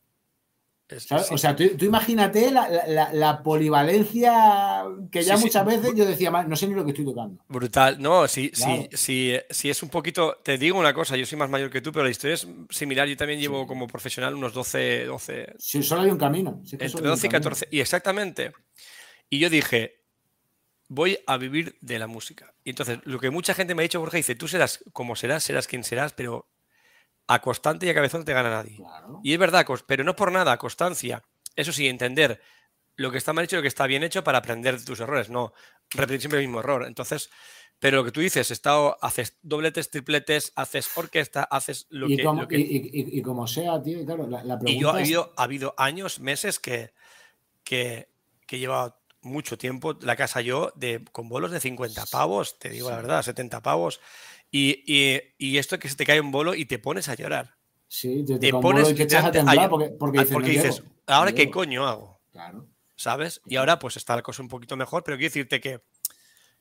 O sea, tú, imagínate la, polivalencia que ya muchas veces yo decía, no sé ni lo que estoy tocando. Brutal. No, sí, sí, sí, es un poquito. Te digo una cosa, yo soy más mayor que tú, pero la historia es similar. Yo también llevo como profesional unos 12. 12 sí, solo hay un camino. entre 12 y 14. Y exactamente. Y yo dije, voy a vivir de la música. Y entonces, lo que mucha gente me ha dicho, Jorge, dice, tú serás como serás, serás quien serás, pero a constante y a cabezón te gana nadie. Y es verdad, pero no por nada, constancia. Eso sí, entender lo que está mal hecho y lo que está bien hecho para aprender de tus errores, no repetir siempre el mismo error. Entonces, pero lo que tú dices, estado, haces dobletes, tripletes, haces orquesta, haces lo, y que, como, lo que... Y, como sea, tío, claro, la, pregunta Y yo ha habido, ha habido años, meses que, que, que he llevado mucho tiempo la casa yo de, con bolos de 50 pavos, te digo la verdad, 70 pavos. Y, y, y, esto que se te cae un bolo y te pones a llorar. Sí, te, te pones y te echas a temblar porque, porque, dices, porque dices ¿ahora qué coño hago? Claro. ¿Sabes? Y ahora pues está la cosa un poquito mejor, pero quiero decirte que,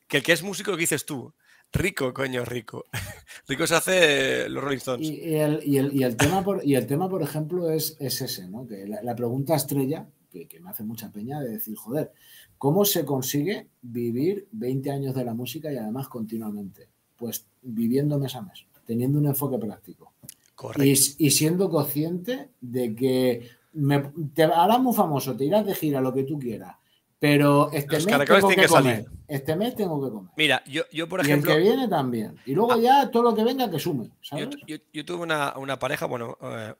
que el que es músico, lo que dices tú, rico, coño, rico. rico se hace los Rolling Stones. Y, el, y, el, y, el, tema, por, y el tema, por ejemplo, es, es ese, ¿no? Que la, la pregunta estrella, que, que, me hace mucha peña de decir, joder, ¿cómo se consigue vivir 20 años de la música y además continuamente? Pues viviendo mes a mes, teniendo un enfoque práctico. Y, y, siendo consciente de que me, te harás muy famoso, te irás de gira, lo que tú quieras, pero este Los mes tengo que, que comer. salir. Este mes tengo que comer. Mira, yo, yo por y ejemplo. el que viene también. Y luego ya todo lo que venga que sume. ¿sabes? Yo, yo, yo tuve una, una, pareja, bueno, eh,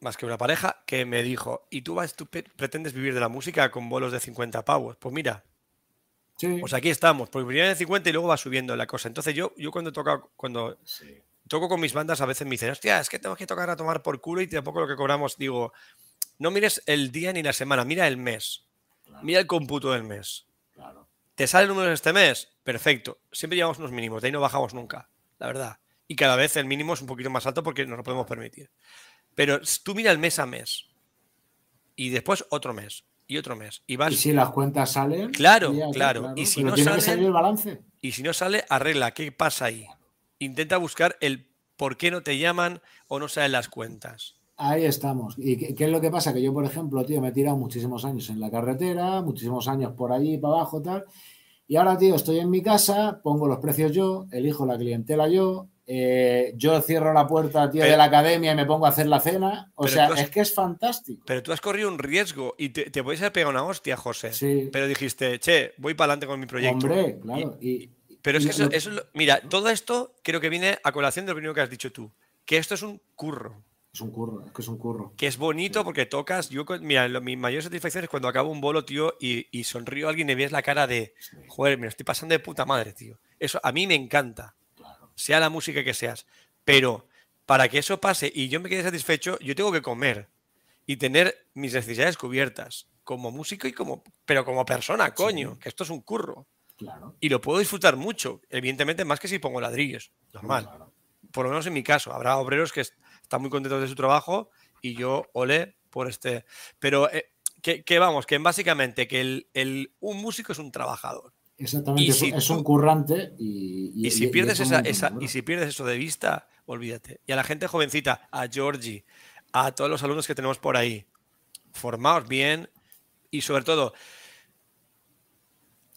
más que una pareja, que me dijo: ¿Y tú, vas, tú pretendes vivir de la música con bolos de 50 pavos? Pues mira. Sí. Pues aquí estamos, porque primero de 50 y luego va subiendo la cosa. Entonces yo, yo cuando toco, cuando Sí. toco con mis bandas a veces me dicen, hostia, es que tengo que tocar a tomar por culo y tampoco lo que cobramos, digo, no mires el día ni la semana, mira el mes. Claro, Mira el cómputo del mes. claro. ¿Te sale el número este mes? Perfecto. Siempre llevamos unos mínimos, de ahí no bajamos nunca, la verdad. Y cada vez el mínimo es un poquito más alto porque nos lo podemos permitir. Pero tú mira el mes a mes. Y después otro mes. Y otro mes. Y vas. Y si las cuentas salen. Claro, claro. Y si pero no tiene que salen- salir el balance. Y si no sale, arregla. ¿Qué pasa ahí? Intenta buscar el por qué no te llaman o no salen las cuentas. Ahí estamos. ¿Y qué, qué es lo que pasa? Que yo, por ejemplo, tío, me he tirado muchísimos años en la carretera, muchísimos años por allí, para abajo, tal. Y ahora, tío, estoy en mi casa, pongo los precios yo, elijo la clientela yo, eh, yo cierro la puerta, tío, Pero- de la academia y me pongo a hacer la cena. O sea, has- es que es fantástico. Pero tú has corrido un riesgo y te, te puedes haber pegado una hostia, José. Sí. Pero dijiste, che, voy para adelante con mi proyecto. Hombre, claro. Y, Pero es que eso, eso mira, todo esto creo que viene a colación de lo primero que has dicho tú, que esto es un curro, es un curro, es que es un curro. que es bonito porque tocas, yo, mira, lo- mi mayor satisfacción es cuando acabo un bolo, tío, y, y sonrío a alguien y ves la cara de, joder, me lo estoy pasando de puta madre, tío. Eso a mí me encanta. Sea la música que seas, pero para que eso pase y yo me quede satisfecho, yo tengo que comer y tener mis necesidades cubiertas, como músico y como, pero como persona, coño, que esto es un curro. Claro. Y lo puedo disfrutar mucho, evidentemente más que si pongo ladrillos, normal. Claro. Por lo menos en mi caso, habrá obreros que est- están muy contentos de su trabajo y yo olé por este. Pero eh, que, que vamos, que básicamente que el, el- un músico es un trabajador. Exactamente, es, si es un currante y, Y, si pierdes eso esa, esa- y si pierdes eso de vista, olvídate. Y a la gente jovencita, a Georgie, a todos los alumnos que tenemos por ahí, formaos bien y sobre todo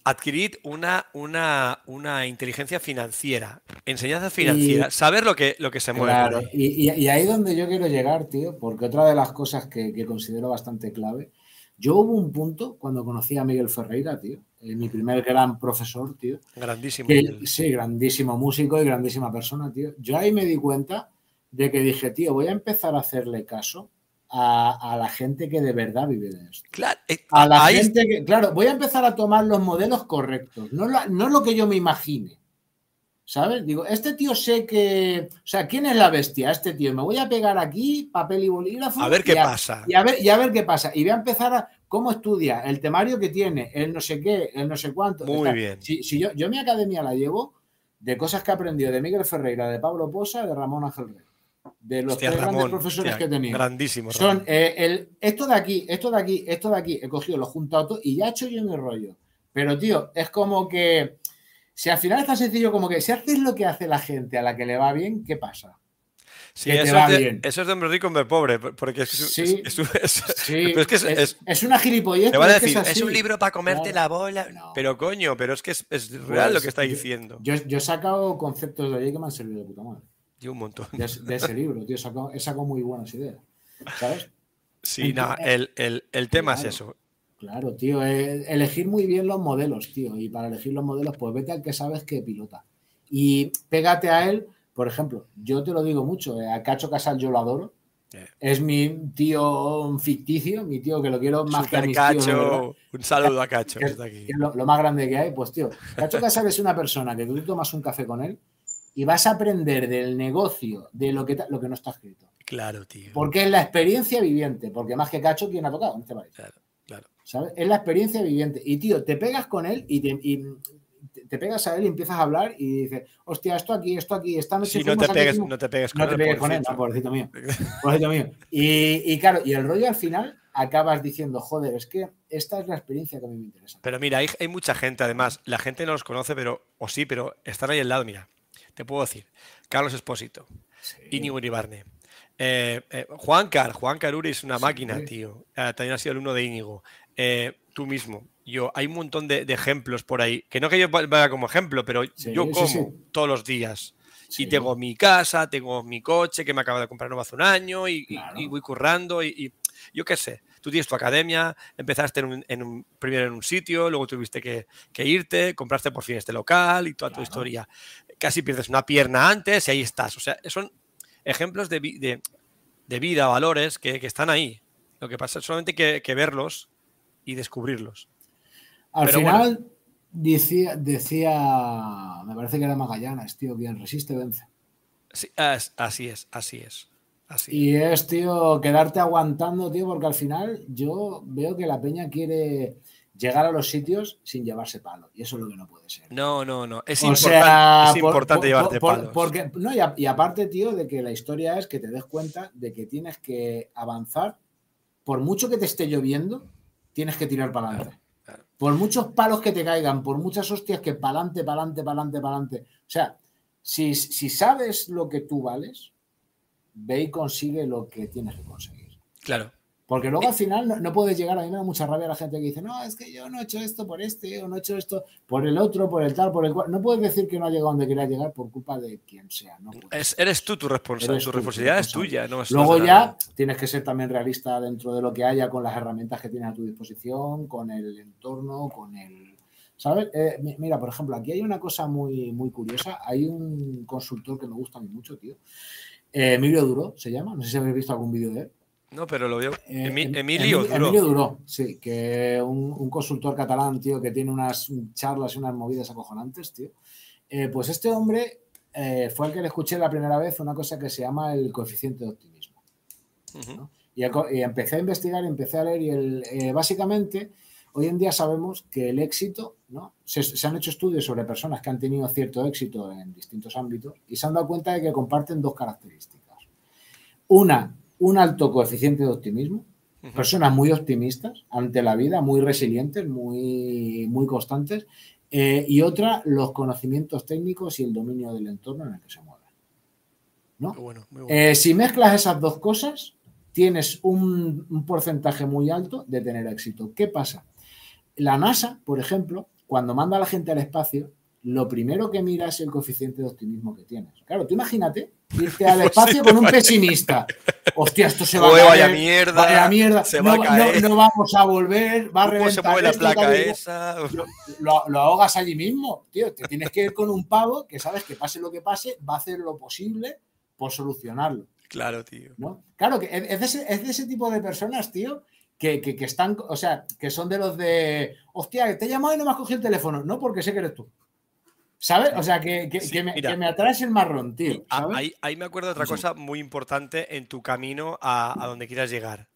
adquirid una, una, una inteligencia financiera, enseñanza financiera, saber lo que, lo que se mueve. Claro, y, ahí donde yo quiero llegar, tío, porque otra de las cosas que, que considero bastante clave, yo hubo un punto cuando conocí a Miguel Ferreira, tío, eh, mi primer gran profesor, tío, Grandísimo. que, sí, grandísimo músico y grandísima persona, tío. Yo ahí me di cuenta de que dije, tío, voy a empezar a hacerle caso a, a la gente que de verdad vive de esto. Claro, eh, A la ahí gente que, claro, voy a empezar a tomar los modelos correctos, no, la- no lo que yo me imagine. ¿Sabes? Digo, este tío sé que. O sea, ¿quién es la bestia? Este tío. Me voy a pegar aquí, papel y bolígrafo. A ver qué y pasa. Y a, ver, y a ver qué pasa. Y voy a empezar a. ¿Cómo estudia? El temario que tiene, el no sé qué, el no sé cuánto. Muy Está- bien. Si, si yo, yo mi academia la llevo de cosas que he aprendido de Miguel Ferreira, de Pablo Posa, de Ramón Ángel Rey. De los Hostia, tres grandes Ramón, profesores hostia, que he tenido. Grandísimo. Son Ramón. eh, el, esto de aquí, esto de aquí, esto de aquí. He cogido, lo he juntado todo y ya he hecho yo mi rollo. Pero, tío, es como que. Si al final es tan sencillo como que si haces lo que hace la gente a la que le va bien, ¿qué pasa? Sí, que te eso, va es de, bien. eso es de hombre rico, hombre pobre, porque es, es- Sí. es- Sí, que una gilipollez. Te van a decir, es, un libro para comerte la bola. No. Pero coño, pero es que es, real Pues, lo que está yo- diciendo. Yo, yo he sacado conceptos de allí que me han servido de puta madre. Y un montón. De, ese- de ese libro, tío. He sacado, he sacado muy buenas ideas. ¿Sabes? Sí, nada, Entonces, el, el- el tema claro. es eso. Claro, tío, eh, elegir muy bien los modelos, tío. Y para elegir los modelos, pues vete al que sabes que pilota. Y pégate a él, por ejemplo, yo te lo digo mucho, eh, a Cacho Casal yo lo adoro. Yeah. Es mi tío ficticio, mi tío que lo quiero más que a Super mis tíos. Un saludo a Cacho. que, está aquí. que es lo, lo más grande que hay, pues tío, Cacho Casal es una persona que tú tomas un café con él y vas a aprender del negocio, de lo que, ta- lo que no está escrito. Claro, tío. Porque es la experiencia viviente, porque más que Cacho, ¿quién ha tocado en este país? Claro, claro. ¿Sabes? Es la experiencia viviente. Y tío, te pegas con él y te, y te- pegas a él y empiezas a hablar y dices, hostia, esto aquí, esto aquí, esta noche Sí, no te pegues, no te pegues con no te él, pegues con él, pobrecito. no, pobrecito mío. Pobrecito mío. Y, y claro, y el rollo al final acabas diciendo, joder, es que esta es la experiencia que a mí me interesa. Pero mira, hay, hay mucha gente, además, la gente no los conoce, pero, o sí, pero están ahí al lado, mira. Te puedo decir, Carlos Espósito, Íñigo Iribarne, eh, eh, Juan Car, Juan Caruri es una Sí. máquina, tío. Eh, también ha sido alumno de Íñigo. Eh, tú mismo, yo, hay un montón de, de ejemplos por ahí, que no que yo vaya como ejemplo, pero Sí, yo sí, como sí. todos los días. Sí. Y tengo mi casa, tengo mi coche que me acaba de comprar nuevo hace un año y, y- Claro. y voy currando y, y yo qué sé. Tú tienes tu academia, empezaste en un, en un- primero en un sitio, luego tuviste que, que irte, compraste por fin este local y toda tu Claro. historia. Casi pierdes una pierna antes y ahí estás. O sea, son ejemplos de, de- de vida, valores que, que están ahí. Lo que pasa es solamente que, que verlos y descubrirlos. Al Pero final decía, decía, me parece que era Magallanes, tío, quien resiste vence. Sí, as- así es, así es. Así. Y es, tío, quedarte aguantando, tío, porque al final yo veo que la peña quiere llegar a los sitios sin llevarse palo. Y eso es lo que no puede ser. No, no, no. Es O importante, sea, es por- importante por- llevarte por- palos. Porque, no, y, a- y aparte, tío, de que la historia es que te des cuenta de que tienes que avanzar. Por mucho que te esté lloviendo, tienes que tirar para adelante. Por muchos palos que te caigan, por muchas hostias que para adelante, para adelante. O sea, si, si sabes lo que tú vales, ve y consigue lo que tienes que conseguir. Claro. Porque luego al final no, no puedes llegar, a mí me da mucha rabia la gente que dice, no, es que yo no he hecho esto por este, o no he hecho esto por el otro, por el tal, por el cual. No puedes decir que no ha llegado donde quería llegar por culpa de quien sea. No. Es- eres tú tu responsable. Eres Tu responsabilidad es tuya. No es Luego ya tienes que ser también realista dentro de lo que haya con las herramientas que tienes a tu disposición, con el entorno, con el... ¿Sabes? Eh, mi- mira, por ejemplo, aquí hay una cosa muy, muy curiosa. Hay un consultor que me gusta a mí mucho, tío. Eh, Emilio Duro se llama. No sé si habéis visto algún vídeo de él. No, pero lo veo. Eh, Emi- Em- Emilio, Emilio, Duró. Emilio Duró, sí, que un, un consultor catalán, tío, que tiene unas charlas y unas movidas acojonantes, tío. Eh, pues este hombre eh, fue el que le escuché la primera vez una cosa que se llama el coeficiente de optimismo. Ujú. Y, el co- y empecé a investigar, empecé a leer y el, eh, básicamente hoy en día sabemos que el éxito, ¿no? Se, se han hecho estudios sobre personas que han tenido cierto éxito en distintos ámbitos y se han dado cuenta de que comparten dos características. Una, un alto coeficiente de optimismo, personas muy optimistas ante la vida, muy resilientes, muy, muy constantes, eh, y otra, los conocimientos técnicos y el dominio del entorno en el que se mueven. ¿no? Bueno, bueno. Eh, si mezclas esas dos cosas, tienes un, un porcentaje muy alto de tener éxito. ¿Qué pasa? La NASA, por ejemplo, cuando manda a la gente al espacio, lo primero que mira es el coeficiente de optimismo que tienes. Claro, tú imagínate irte al espacio con un pesimista. Hostia, esto se va a Uy, caer. vaya mierda, vaya mierda, se no, va a caer. no- no vamos a volver, va a ¿Cómo se reventar mueve la placa esa? lo, lo ahogas allí mismo, tío. Te tienes que ir con un pavo que sabes que pase lo que pase, va a hacer lo posible por solucionarlo, Claro, tío. ¿no? Claro, que es es de ese, es de ese tipo de personas, tío, que, que- que están, o sea, que son de los de, hostia, te he llamado y no me has cogido el teléfono. No, porque sé que eres tú. ¿Sabes? O sea, que, que- Sí, que me, que me atraes el marrón, tío. Ahí, ahí me acuerdo de otra cosa muy importante en tu camino a, a donde quieras llegar.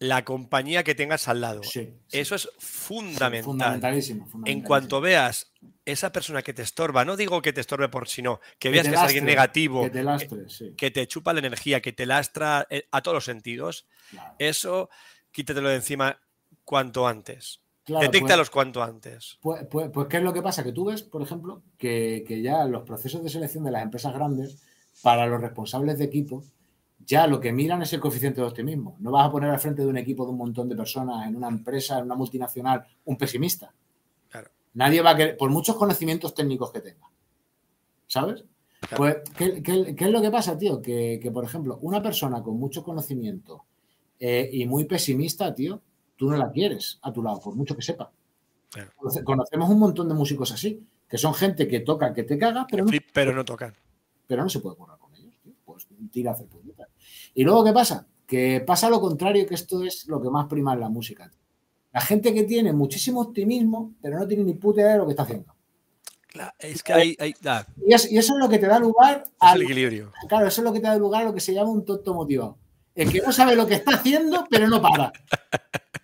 La compañía que tengas al lado. Sí, sí, Eso es sí, fundamental. fundamentalísimo, En cuanto veas esa persona que te estorba, no digo que te estorbe por si no, que Que veas que es alguien lastre, negativo, Que te lastres, sí. que te chupa la energía, que te lastra eh, a todos los sentidos, claro. eso quítatelo de encima cuanto antes. Claro, pues- cuanto antes. Pues, pues, pues, ¿qué es lo que pasa? Que tú ves, por ejemplo, que, que ya los procesos de selección de las empresas grandes, para los responsables de equipo, ya lo que miran es el coeficiente de optimismo. No vas a poner al frente de un equipo de un montón de personas en una empresa, en una multinacional, un pesimista. Claro. Nadie va a querer, por muchos conocimientos técnicos que tenga. ¿Sabes? Claro. Pues, ¿qué, qué, qué es lo que pasa, tío? Que, que, por ejemplo, una persona con mucho conocimiento eh, y muy pesimista, tío, tú no la quieres a tu lado, por mucho que sepa. Claro. Conocemos un montón de músicos así, que son gente que toca, que te caga, pero no, Flip, pero no tocan. pero no se puede currar con ellos. tío. Pues tira a hacer puñetas. Y luego, ¿qué pasa? Que pasa lo contrario, que esto es lo que más prima en la música. La gente que tiene muchísimo optimismo, pero no tiene ni puta idea de lo que está haciendo. Claro, es que hay, hay- ah, Y, es- y eso es lo que te da lugar es a el equilibrio. Claro, eso es lo que te da lugar a lo que se llama un tonto motivado. El que no sabe lo que está haciendo, pero no para.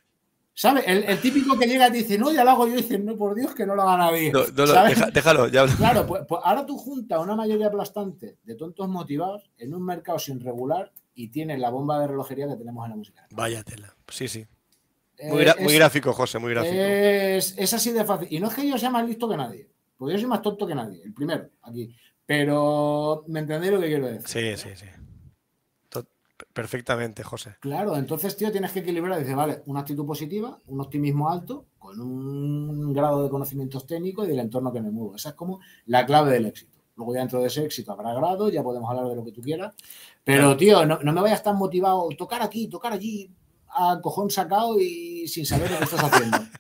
¿Sabes? El, el típico que llega y te dice, no, ya lo hago yo, y dice, no, por Dios, que no lo haga nadie. No, no lo- ¿Sabes? deja- déjalo, ya. Claro, pues, pues ahora tú juntas una mayoría aplastante de tontos motivados en un mercado sin regular y tienes la bomba de relojería que tenemos en la música. Vaya tela. Sí, sí. Eh, Muy, es- muy gráfico, José, muy gráfico. Es, es así de fácil. Y no es que yo sea más listo que nadie, porque yo soy más tonto que nadie, el primero, aquí. Pero me entendéis lo que quiero decir. Sí, sí, sí. Perfectamente, José. Claro, entonces, tío, tienes que equilibrar. Dice, vale, una actitud positiva, un optimismo alto, con un grado de conocimientos técnicos y del entorno que me muevo. Esa es como la clave del éxito. Luego ya dentro de ese éxito habrá grado, ya podemos hablar de lo que tú quieras. Pero, Claro. tío, no, no me vayas tan motivado, tocar aquí, tocar allí, a cojón sacado y sin saber lo que estás haciendo.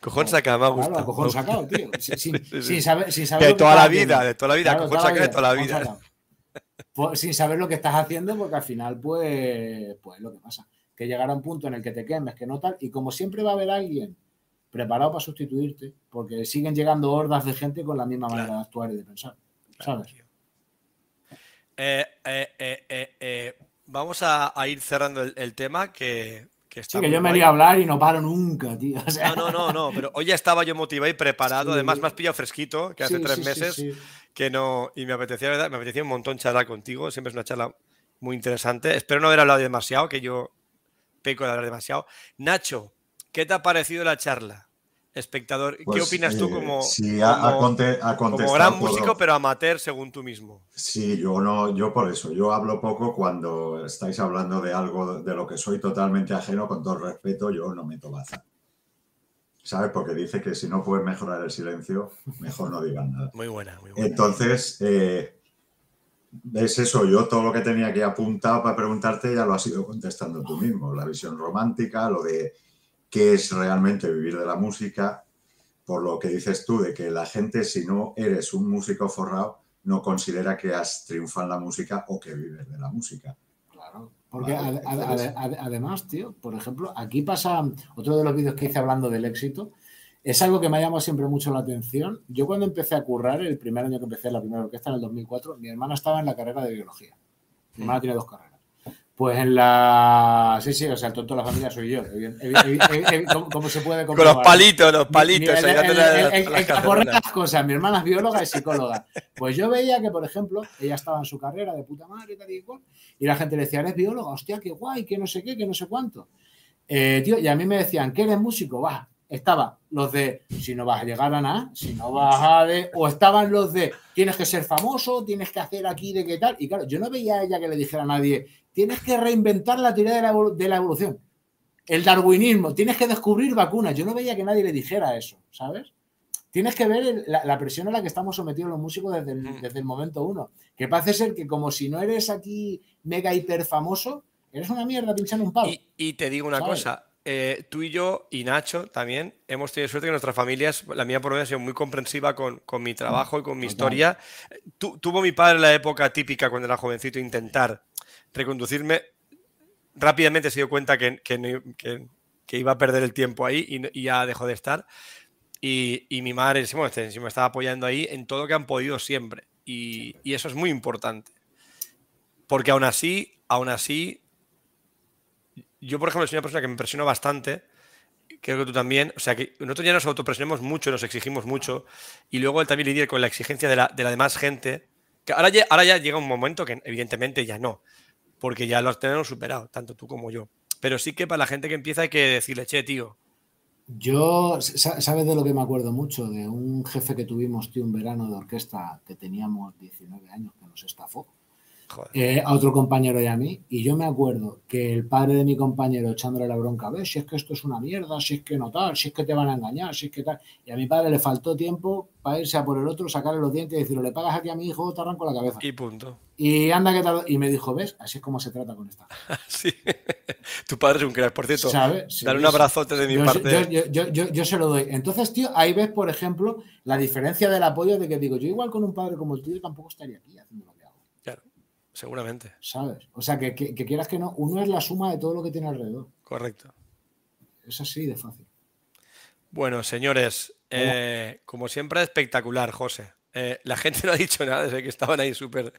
Cojón saca, me ha Claro, gustado. a cojón sacado, tío. Sin, sin- sin saber, sin saber Que de que toda la vida, de toda la vida. Claro, Cojón saca de toda la vida. Pues, sin saber lo que estás haciendo, porque al final, pues, pues lo que pasa. Que llegará un punto en el que te quemes, que no tal, y como siempre va a haber alguien preparado para sustituirte, porque siguen llegando hordas de gente con la misma manera de actuar y de pensar. Claro, ¿Sabes? tío. Eh, eh, eh, vamos a, a ir cerrando el, el tema que, que está Sí, que yo me lío a hablar y no paro nunca, tío. O sea, No, no, no, no, pero hoy ya estaba yo motivado y preparado. Sí. Además, me has pillado fresquito, que hace sí, tres sí, meses. Que no. Y me apetecía, ¿verdad? Me apetecía un montón charlar contigo. Siempre es una charla muy interesante. Espero no haber hablado demasiado, que yo peco de hablar demasiado. Nacho, ¿qué te ha parecido la charla? Espectador, ¿qué Pues, opinas tú eh, como, sí, como- conte- gran todo. músico, pero amateur según tú mismo? Sí, yo no, yo por eso, yo hablo poco cuando estáis hablando de algo de lo que soy totalmente ajeno, con todo el respeto, yo no meto baza. ¿Sabes? Porque dice que si no puedes mejorar el silencio, mejor no digas nada. Muy buena, muy buena. Entonces, eh, es eso, yo todo lo que tenía aquí apuntado para preguntarte ya lo has ido contestando tú mismo, la visión romántica, lo de qué es realmente vivir de la música, por lo que dices tú, de que la gente si no eres un músico forrado, no considera que has triunfado en la música o que vives de la música. Porque Vale, además, tío, por ejemplo, aquí pasa otro de los vídeos que hice hablando del éxito. Es algo que me ha llamado siempre mucho la atención. Yo cuando empecé a currar, el primer año que empecé la primera orquesta, en el 2004, mi hermana estaba en la carrera de biología. Mi hermana tiene dos carreras. Pues en la... Sí, sí, o sea, el tonto de la familia soy yo. ¿Cómo, se puede Con los comprobar? palitos, los palitos. el- las- cosas. Mi hermana es bióloga y psicóloga. Pues yo veía que, por ejemplo, ella estaba en su carrera de puta madre y tal y cual, y la gente le decía, eres bióloga, hostia, qué guay, que no sé qué, que no sé cuánto. Eh, tío, y a mí me decían, ¿que eres músico? Va, estaba los de, si no vas a llegar a nada, si no vas a de, o estaban los de, tienes que ser famoso, tienes que hacer aquí de qué tal. Y claro, yo no veía a ella que le dijera a nadie, tienes que reinventar la teoría de la, evolu- de la evolución. El darwinismo, tienes que descubrir vacunas. Yo no veía que nadie le dijera eso, ¿sabes? Tienes que ver el- la, la presión a la que estamos sometidos los músicos desde el, Mm. desde el momento uno. Que parece ser que como si no eres aquí mega hiper famoso, eres una mierda pinchando un palo. Y, y te digo una ¿Sabes? cosa, eh, tú y yo y Nacho también hemos tenido suerte que nuestras familias, la mía por lo menos ha sido muy comprensiva con, con mi trabajo y con mi Total. historia. Tu- tuvo mi padre la época típica cuando era jovencito intentar reconducirme. Rápidamente se dio cuenta que, que iba a perder el tiempo ahí y, y ya dejó de estar. Y, y mi madre bueno, este, me estaba apoyando ahí en todo lo que han podido siempre. Y, y eso es muy importante. Porque aún así, aún así, yo, por ejemplo, soy una persona que me impresiona bastante. Creo que tú también. O sea, que nosotros ya nos autopresionamos mucho, nos exigimos mucho. Y luego él también lidia con la exigencia de la, de la demás gente. Que ahora ya, ahora ya llega un momento que, evidentemente, ya no. Porque ya lo tenemos superado, tanto tú como yo. Pero sí que para la gente que empieza hay que decirle, che, tío. Yo, sa- ¿sabes de lo que me acuerdo mucho? De un jefe que tuvimos, tío, un verano de orquesta que teníamos 19 años que nos estafó. Eh, a otro compañero y a mí, y yo me acuerdo que el padre de mi compañero echándole la bronca, ves, si es que esto es una mierda, si es que no tal, si es que te van a engañar, si es que tal, y a mi padre le faltó tiempo para irse a por el otro, sacarle los dientes y decirle, le pagas aquí a mi hijo, te arranco la cabeza. Y punto. Y anda que tal, y me dijo, ves, así es como se trata con esta. Sí. Tu padre es un crack, por cierto. ¿Sabes? Dale un abrazote de mi yo, parte. Yo, yo, yo, yo, se lo doy. Entonces, tío, ahí ves, por ejemplo, la diferencia del apoyo de que digo, yo igual con un padre como el tuyo tampoco estaría aquí haciendo lo que hago. Claro, seguramente. ¿Sabes? O sea, que, que, que quieras que no, uno es la suma de todo lo que tiene alrededor. Correcto. Es así de fácil. Bueno, señores, eh, como siempre, espectacular, José. Eh, la gente no ha dicho nada desde que estaban ahí súper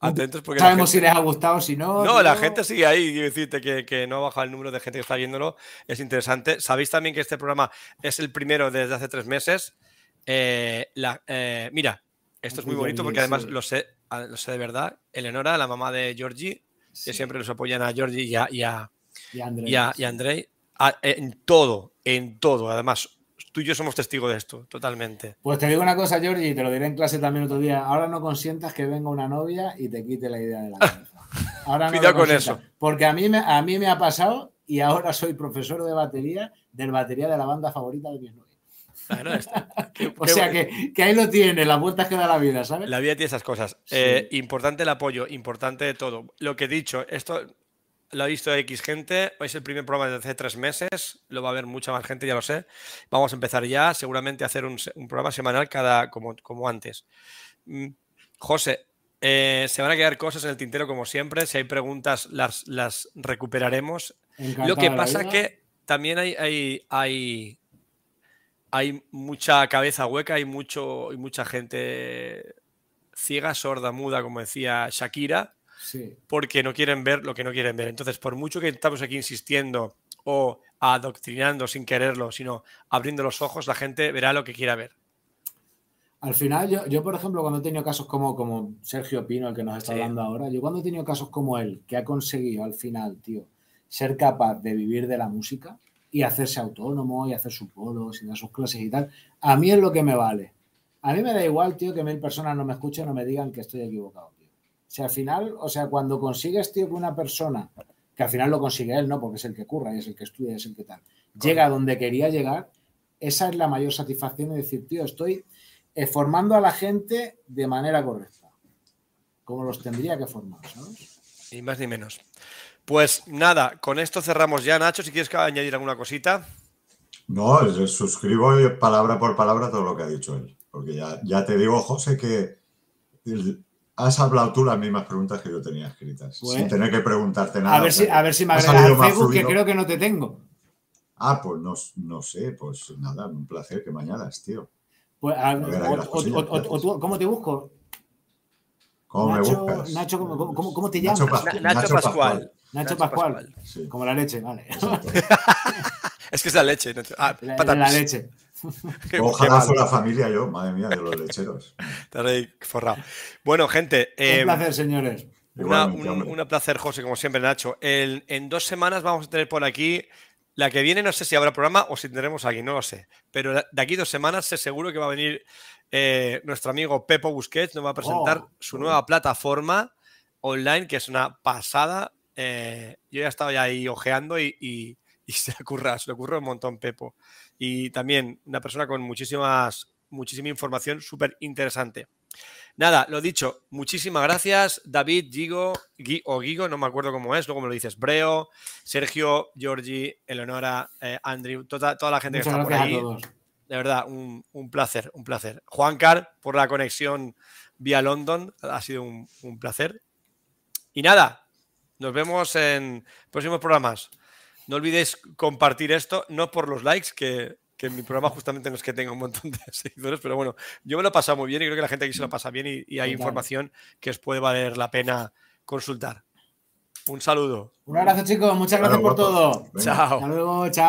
atentos. Porque Sabemos gente... si les ha gustado, si no. No, la gente sigue ahí. Quiero decirte que, que, no ha bajado el número de gente que está viéndolo. Es interesante. Sabéis también que este programa es el primero desde hace tres meses. Eh, la, mira, esto es muy bonito porque además lo sé, lo sé de verdad. Eleonora, la mamá de Georgie, sí. que siempre nos apoyan a Georgie y a, y a, y a Andrei, y a, y a Andrei a, en todo, en todo. Además, tú y yo somos testigos de esto, totalmente. Pues te digo una cosa, Georgie, y te lo diré en clase también otro día. Ahora no consientas que venga una novia y te quite la idea de la cabeza. Ahora no Cuidado con eso. Porque a mí, me, a mí me ha pasado y ahora soy profesor de batería del batería de la banda favorita de mis novios. Bueno, está. Qué, o sea que, que, ahí lo tiene, las vueltas que da la vida, ¿sabes? La vida tiene esas cosas. Sí. Eh, importante el apoyo, importante de todo. Lo que he dicho, esto lo ha visto X gente, es el primer programa desde hace tres meses, lo va a ver mucha más gente, ya lo sé. Vamos a empezar ya, seguramente a hacer un, un programa semanal cada como, como antes. Mm, José, eh, se van a quedar cosas en el tintero como siempre, si hay preguntas las, las recuperaremos. Encantado lo que pasa es que también hay, hay, hay, hay mucha cabeza hueca, hay, mucho, hay mucha gente ciega, sorda, muda, como decía Shakira, Sí. porque no quieren ver lo que no quieren ver. Entonces, por mucho que estamos aquí insistiendo o adoctrinando sin quererlo, sino abriendo los ojos, la gente verá lo que quiera ver. Al final, yo, yo por ejemplo, cuando he tenido casos como, como Sergio Pino, el que nos está Sí. hablando ahora, yo cuando he tenido casos como él, que ha conseguido al final, tío, ser capaz de vivir de la música y hacerse autónomo y hacer sus polos y dar sus clases y tal, a mí es lo que me vale. A mí me da igual, tío, que mil personas no me escuchen o me digan que estoy equivocado, tío. O sea, al final, o sea, cuando consigues, tío, que una persona, que al final lo consigue él, ¿no? Porque es el que curra y es el que estudia, es el que tal, llega a donde quería llegar, esa es la mayor satisfacción de decir, tío, estoy eh, formando a la gente de manera correcta, como los tendría que formar, ¿sabes? Ni más ni menos. Pues nada, con esto cerramos ya, Nacho, si quieres añadir alguna cosita. No, yo suscribo palabra por palabra todo lo que ha dicho él. Porque ya, ya te digo, José, que has hablado tú las mismas preguntas que yo tenía escritas, Pues, sin tener que preguntarte nada. A ver si, a ver si me agregas al más Facebook, que creo que no te tengo. Ah, pues no, no sé, pues nada, un placer que me añadas, tío. Pues, a- ver, ahí o- las o- cosillas, o- o- gracias. o tú- ¿Cómo te busco? ¿Cómo Nacho, me buscas? Nacho, ¿cómo, cómo- cómo- cómo te Nacho llamas? Nacho Pascual. Nacho Pascual. Sí, Como la leche, vale. Es que es la leche. Nacho. Ah, La, la leche. Ojalá fuera familia yo, madre mía, de los lecheros. Estar ahí forrado. Bueno, gente. Un eh, placer, señores. Una, un, placer, José, como siempre, Nacho. El- en dos semanas vamos a tener por aquí. La que viene, no sé si habrá programa o si tendremos aquí, no lo sé. Pero de aquí dos semanas sé seguro que va a venir eh, nuestro amigo Pepo Busquets, nos va a presentar Oh, su nueva plataforma online, que es una pasada. Eh, yo ya estaba ya ahí ojeando y, y- y se le ocurra, se le ocurre un montón, Pepo. Y también una persona con muchísimas, muchísima información súper interesante. Nada, lo dicho, muchísimas gracias, David, Gigo, Gui- o Gigo, no me acuerdo cómo es, luego me lo dices, Breo, Sergio, Georgie, Eleonora, eh, Andrew, toda, toda la gente Muchas que está por gracias a ahí. todos. De verdad, un, un placer, un placer. Juancar, por la conexión vía London, ha sido un, un placer. Y nada, nos vemos en próximos programas. No olvidéis compartir esto, no por los likes, que, que en mi programa justamente no es que tenga un montón de seguidores, pero bueno, yo me lo he pasado muy bien y creo que la gente aquí se lo pasa bien y, y hay información que os puede valer la pena consultar. Un saludo. Un abrazo, chicos. Muchas gracias por Claro, todo. Chao. Hasta luego. Chao.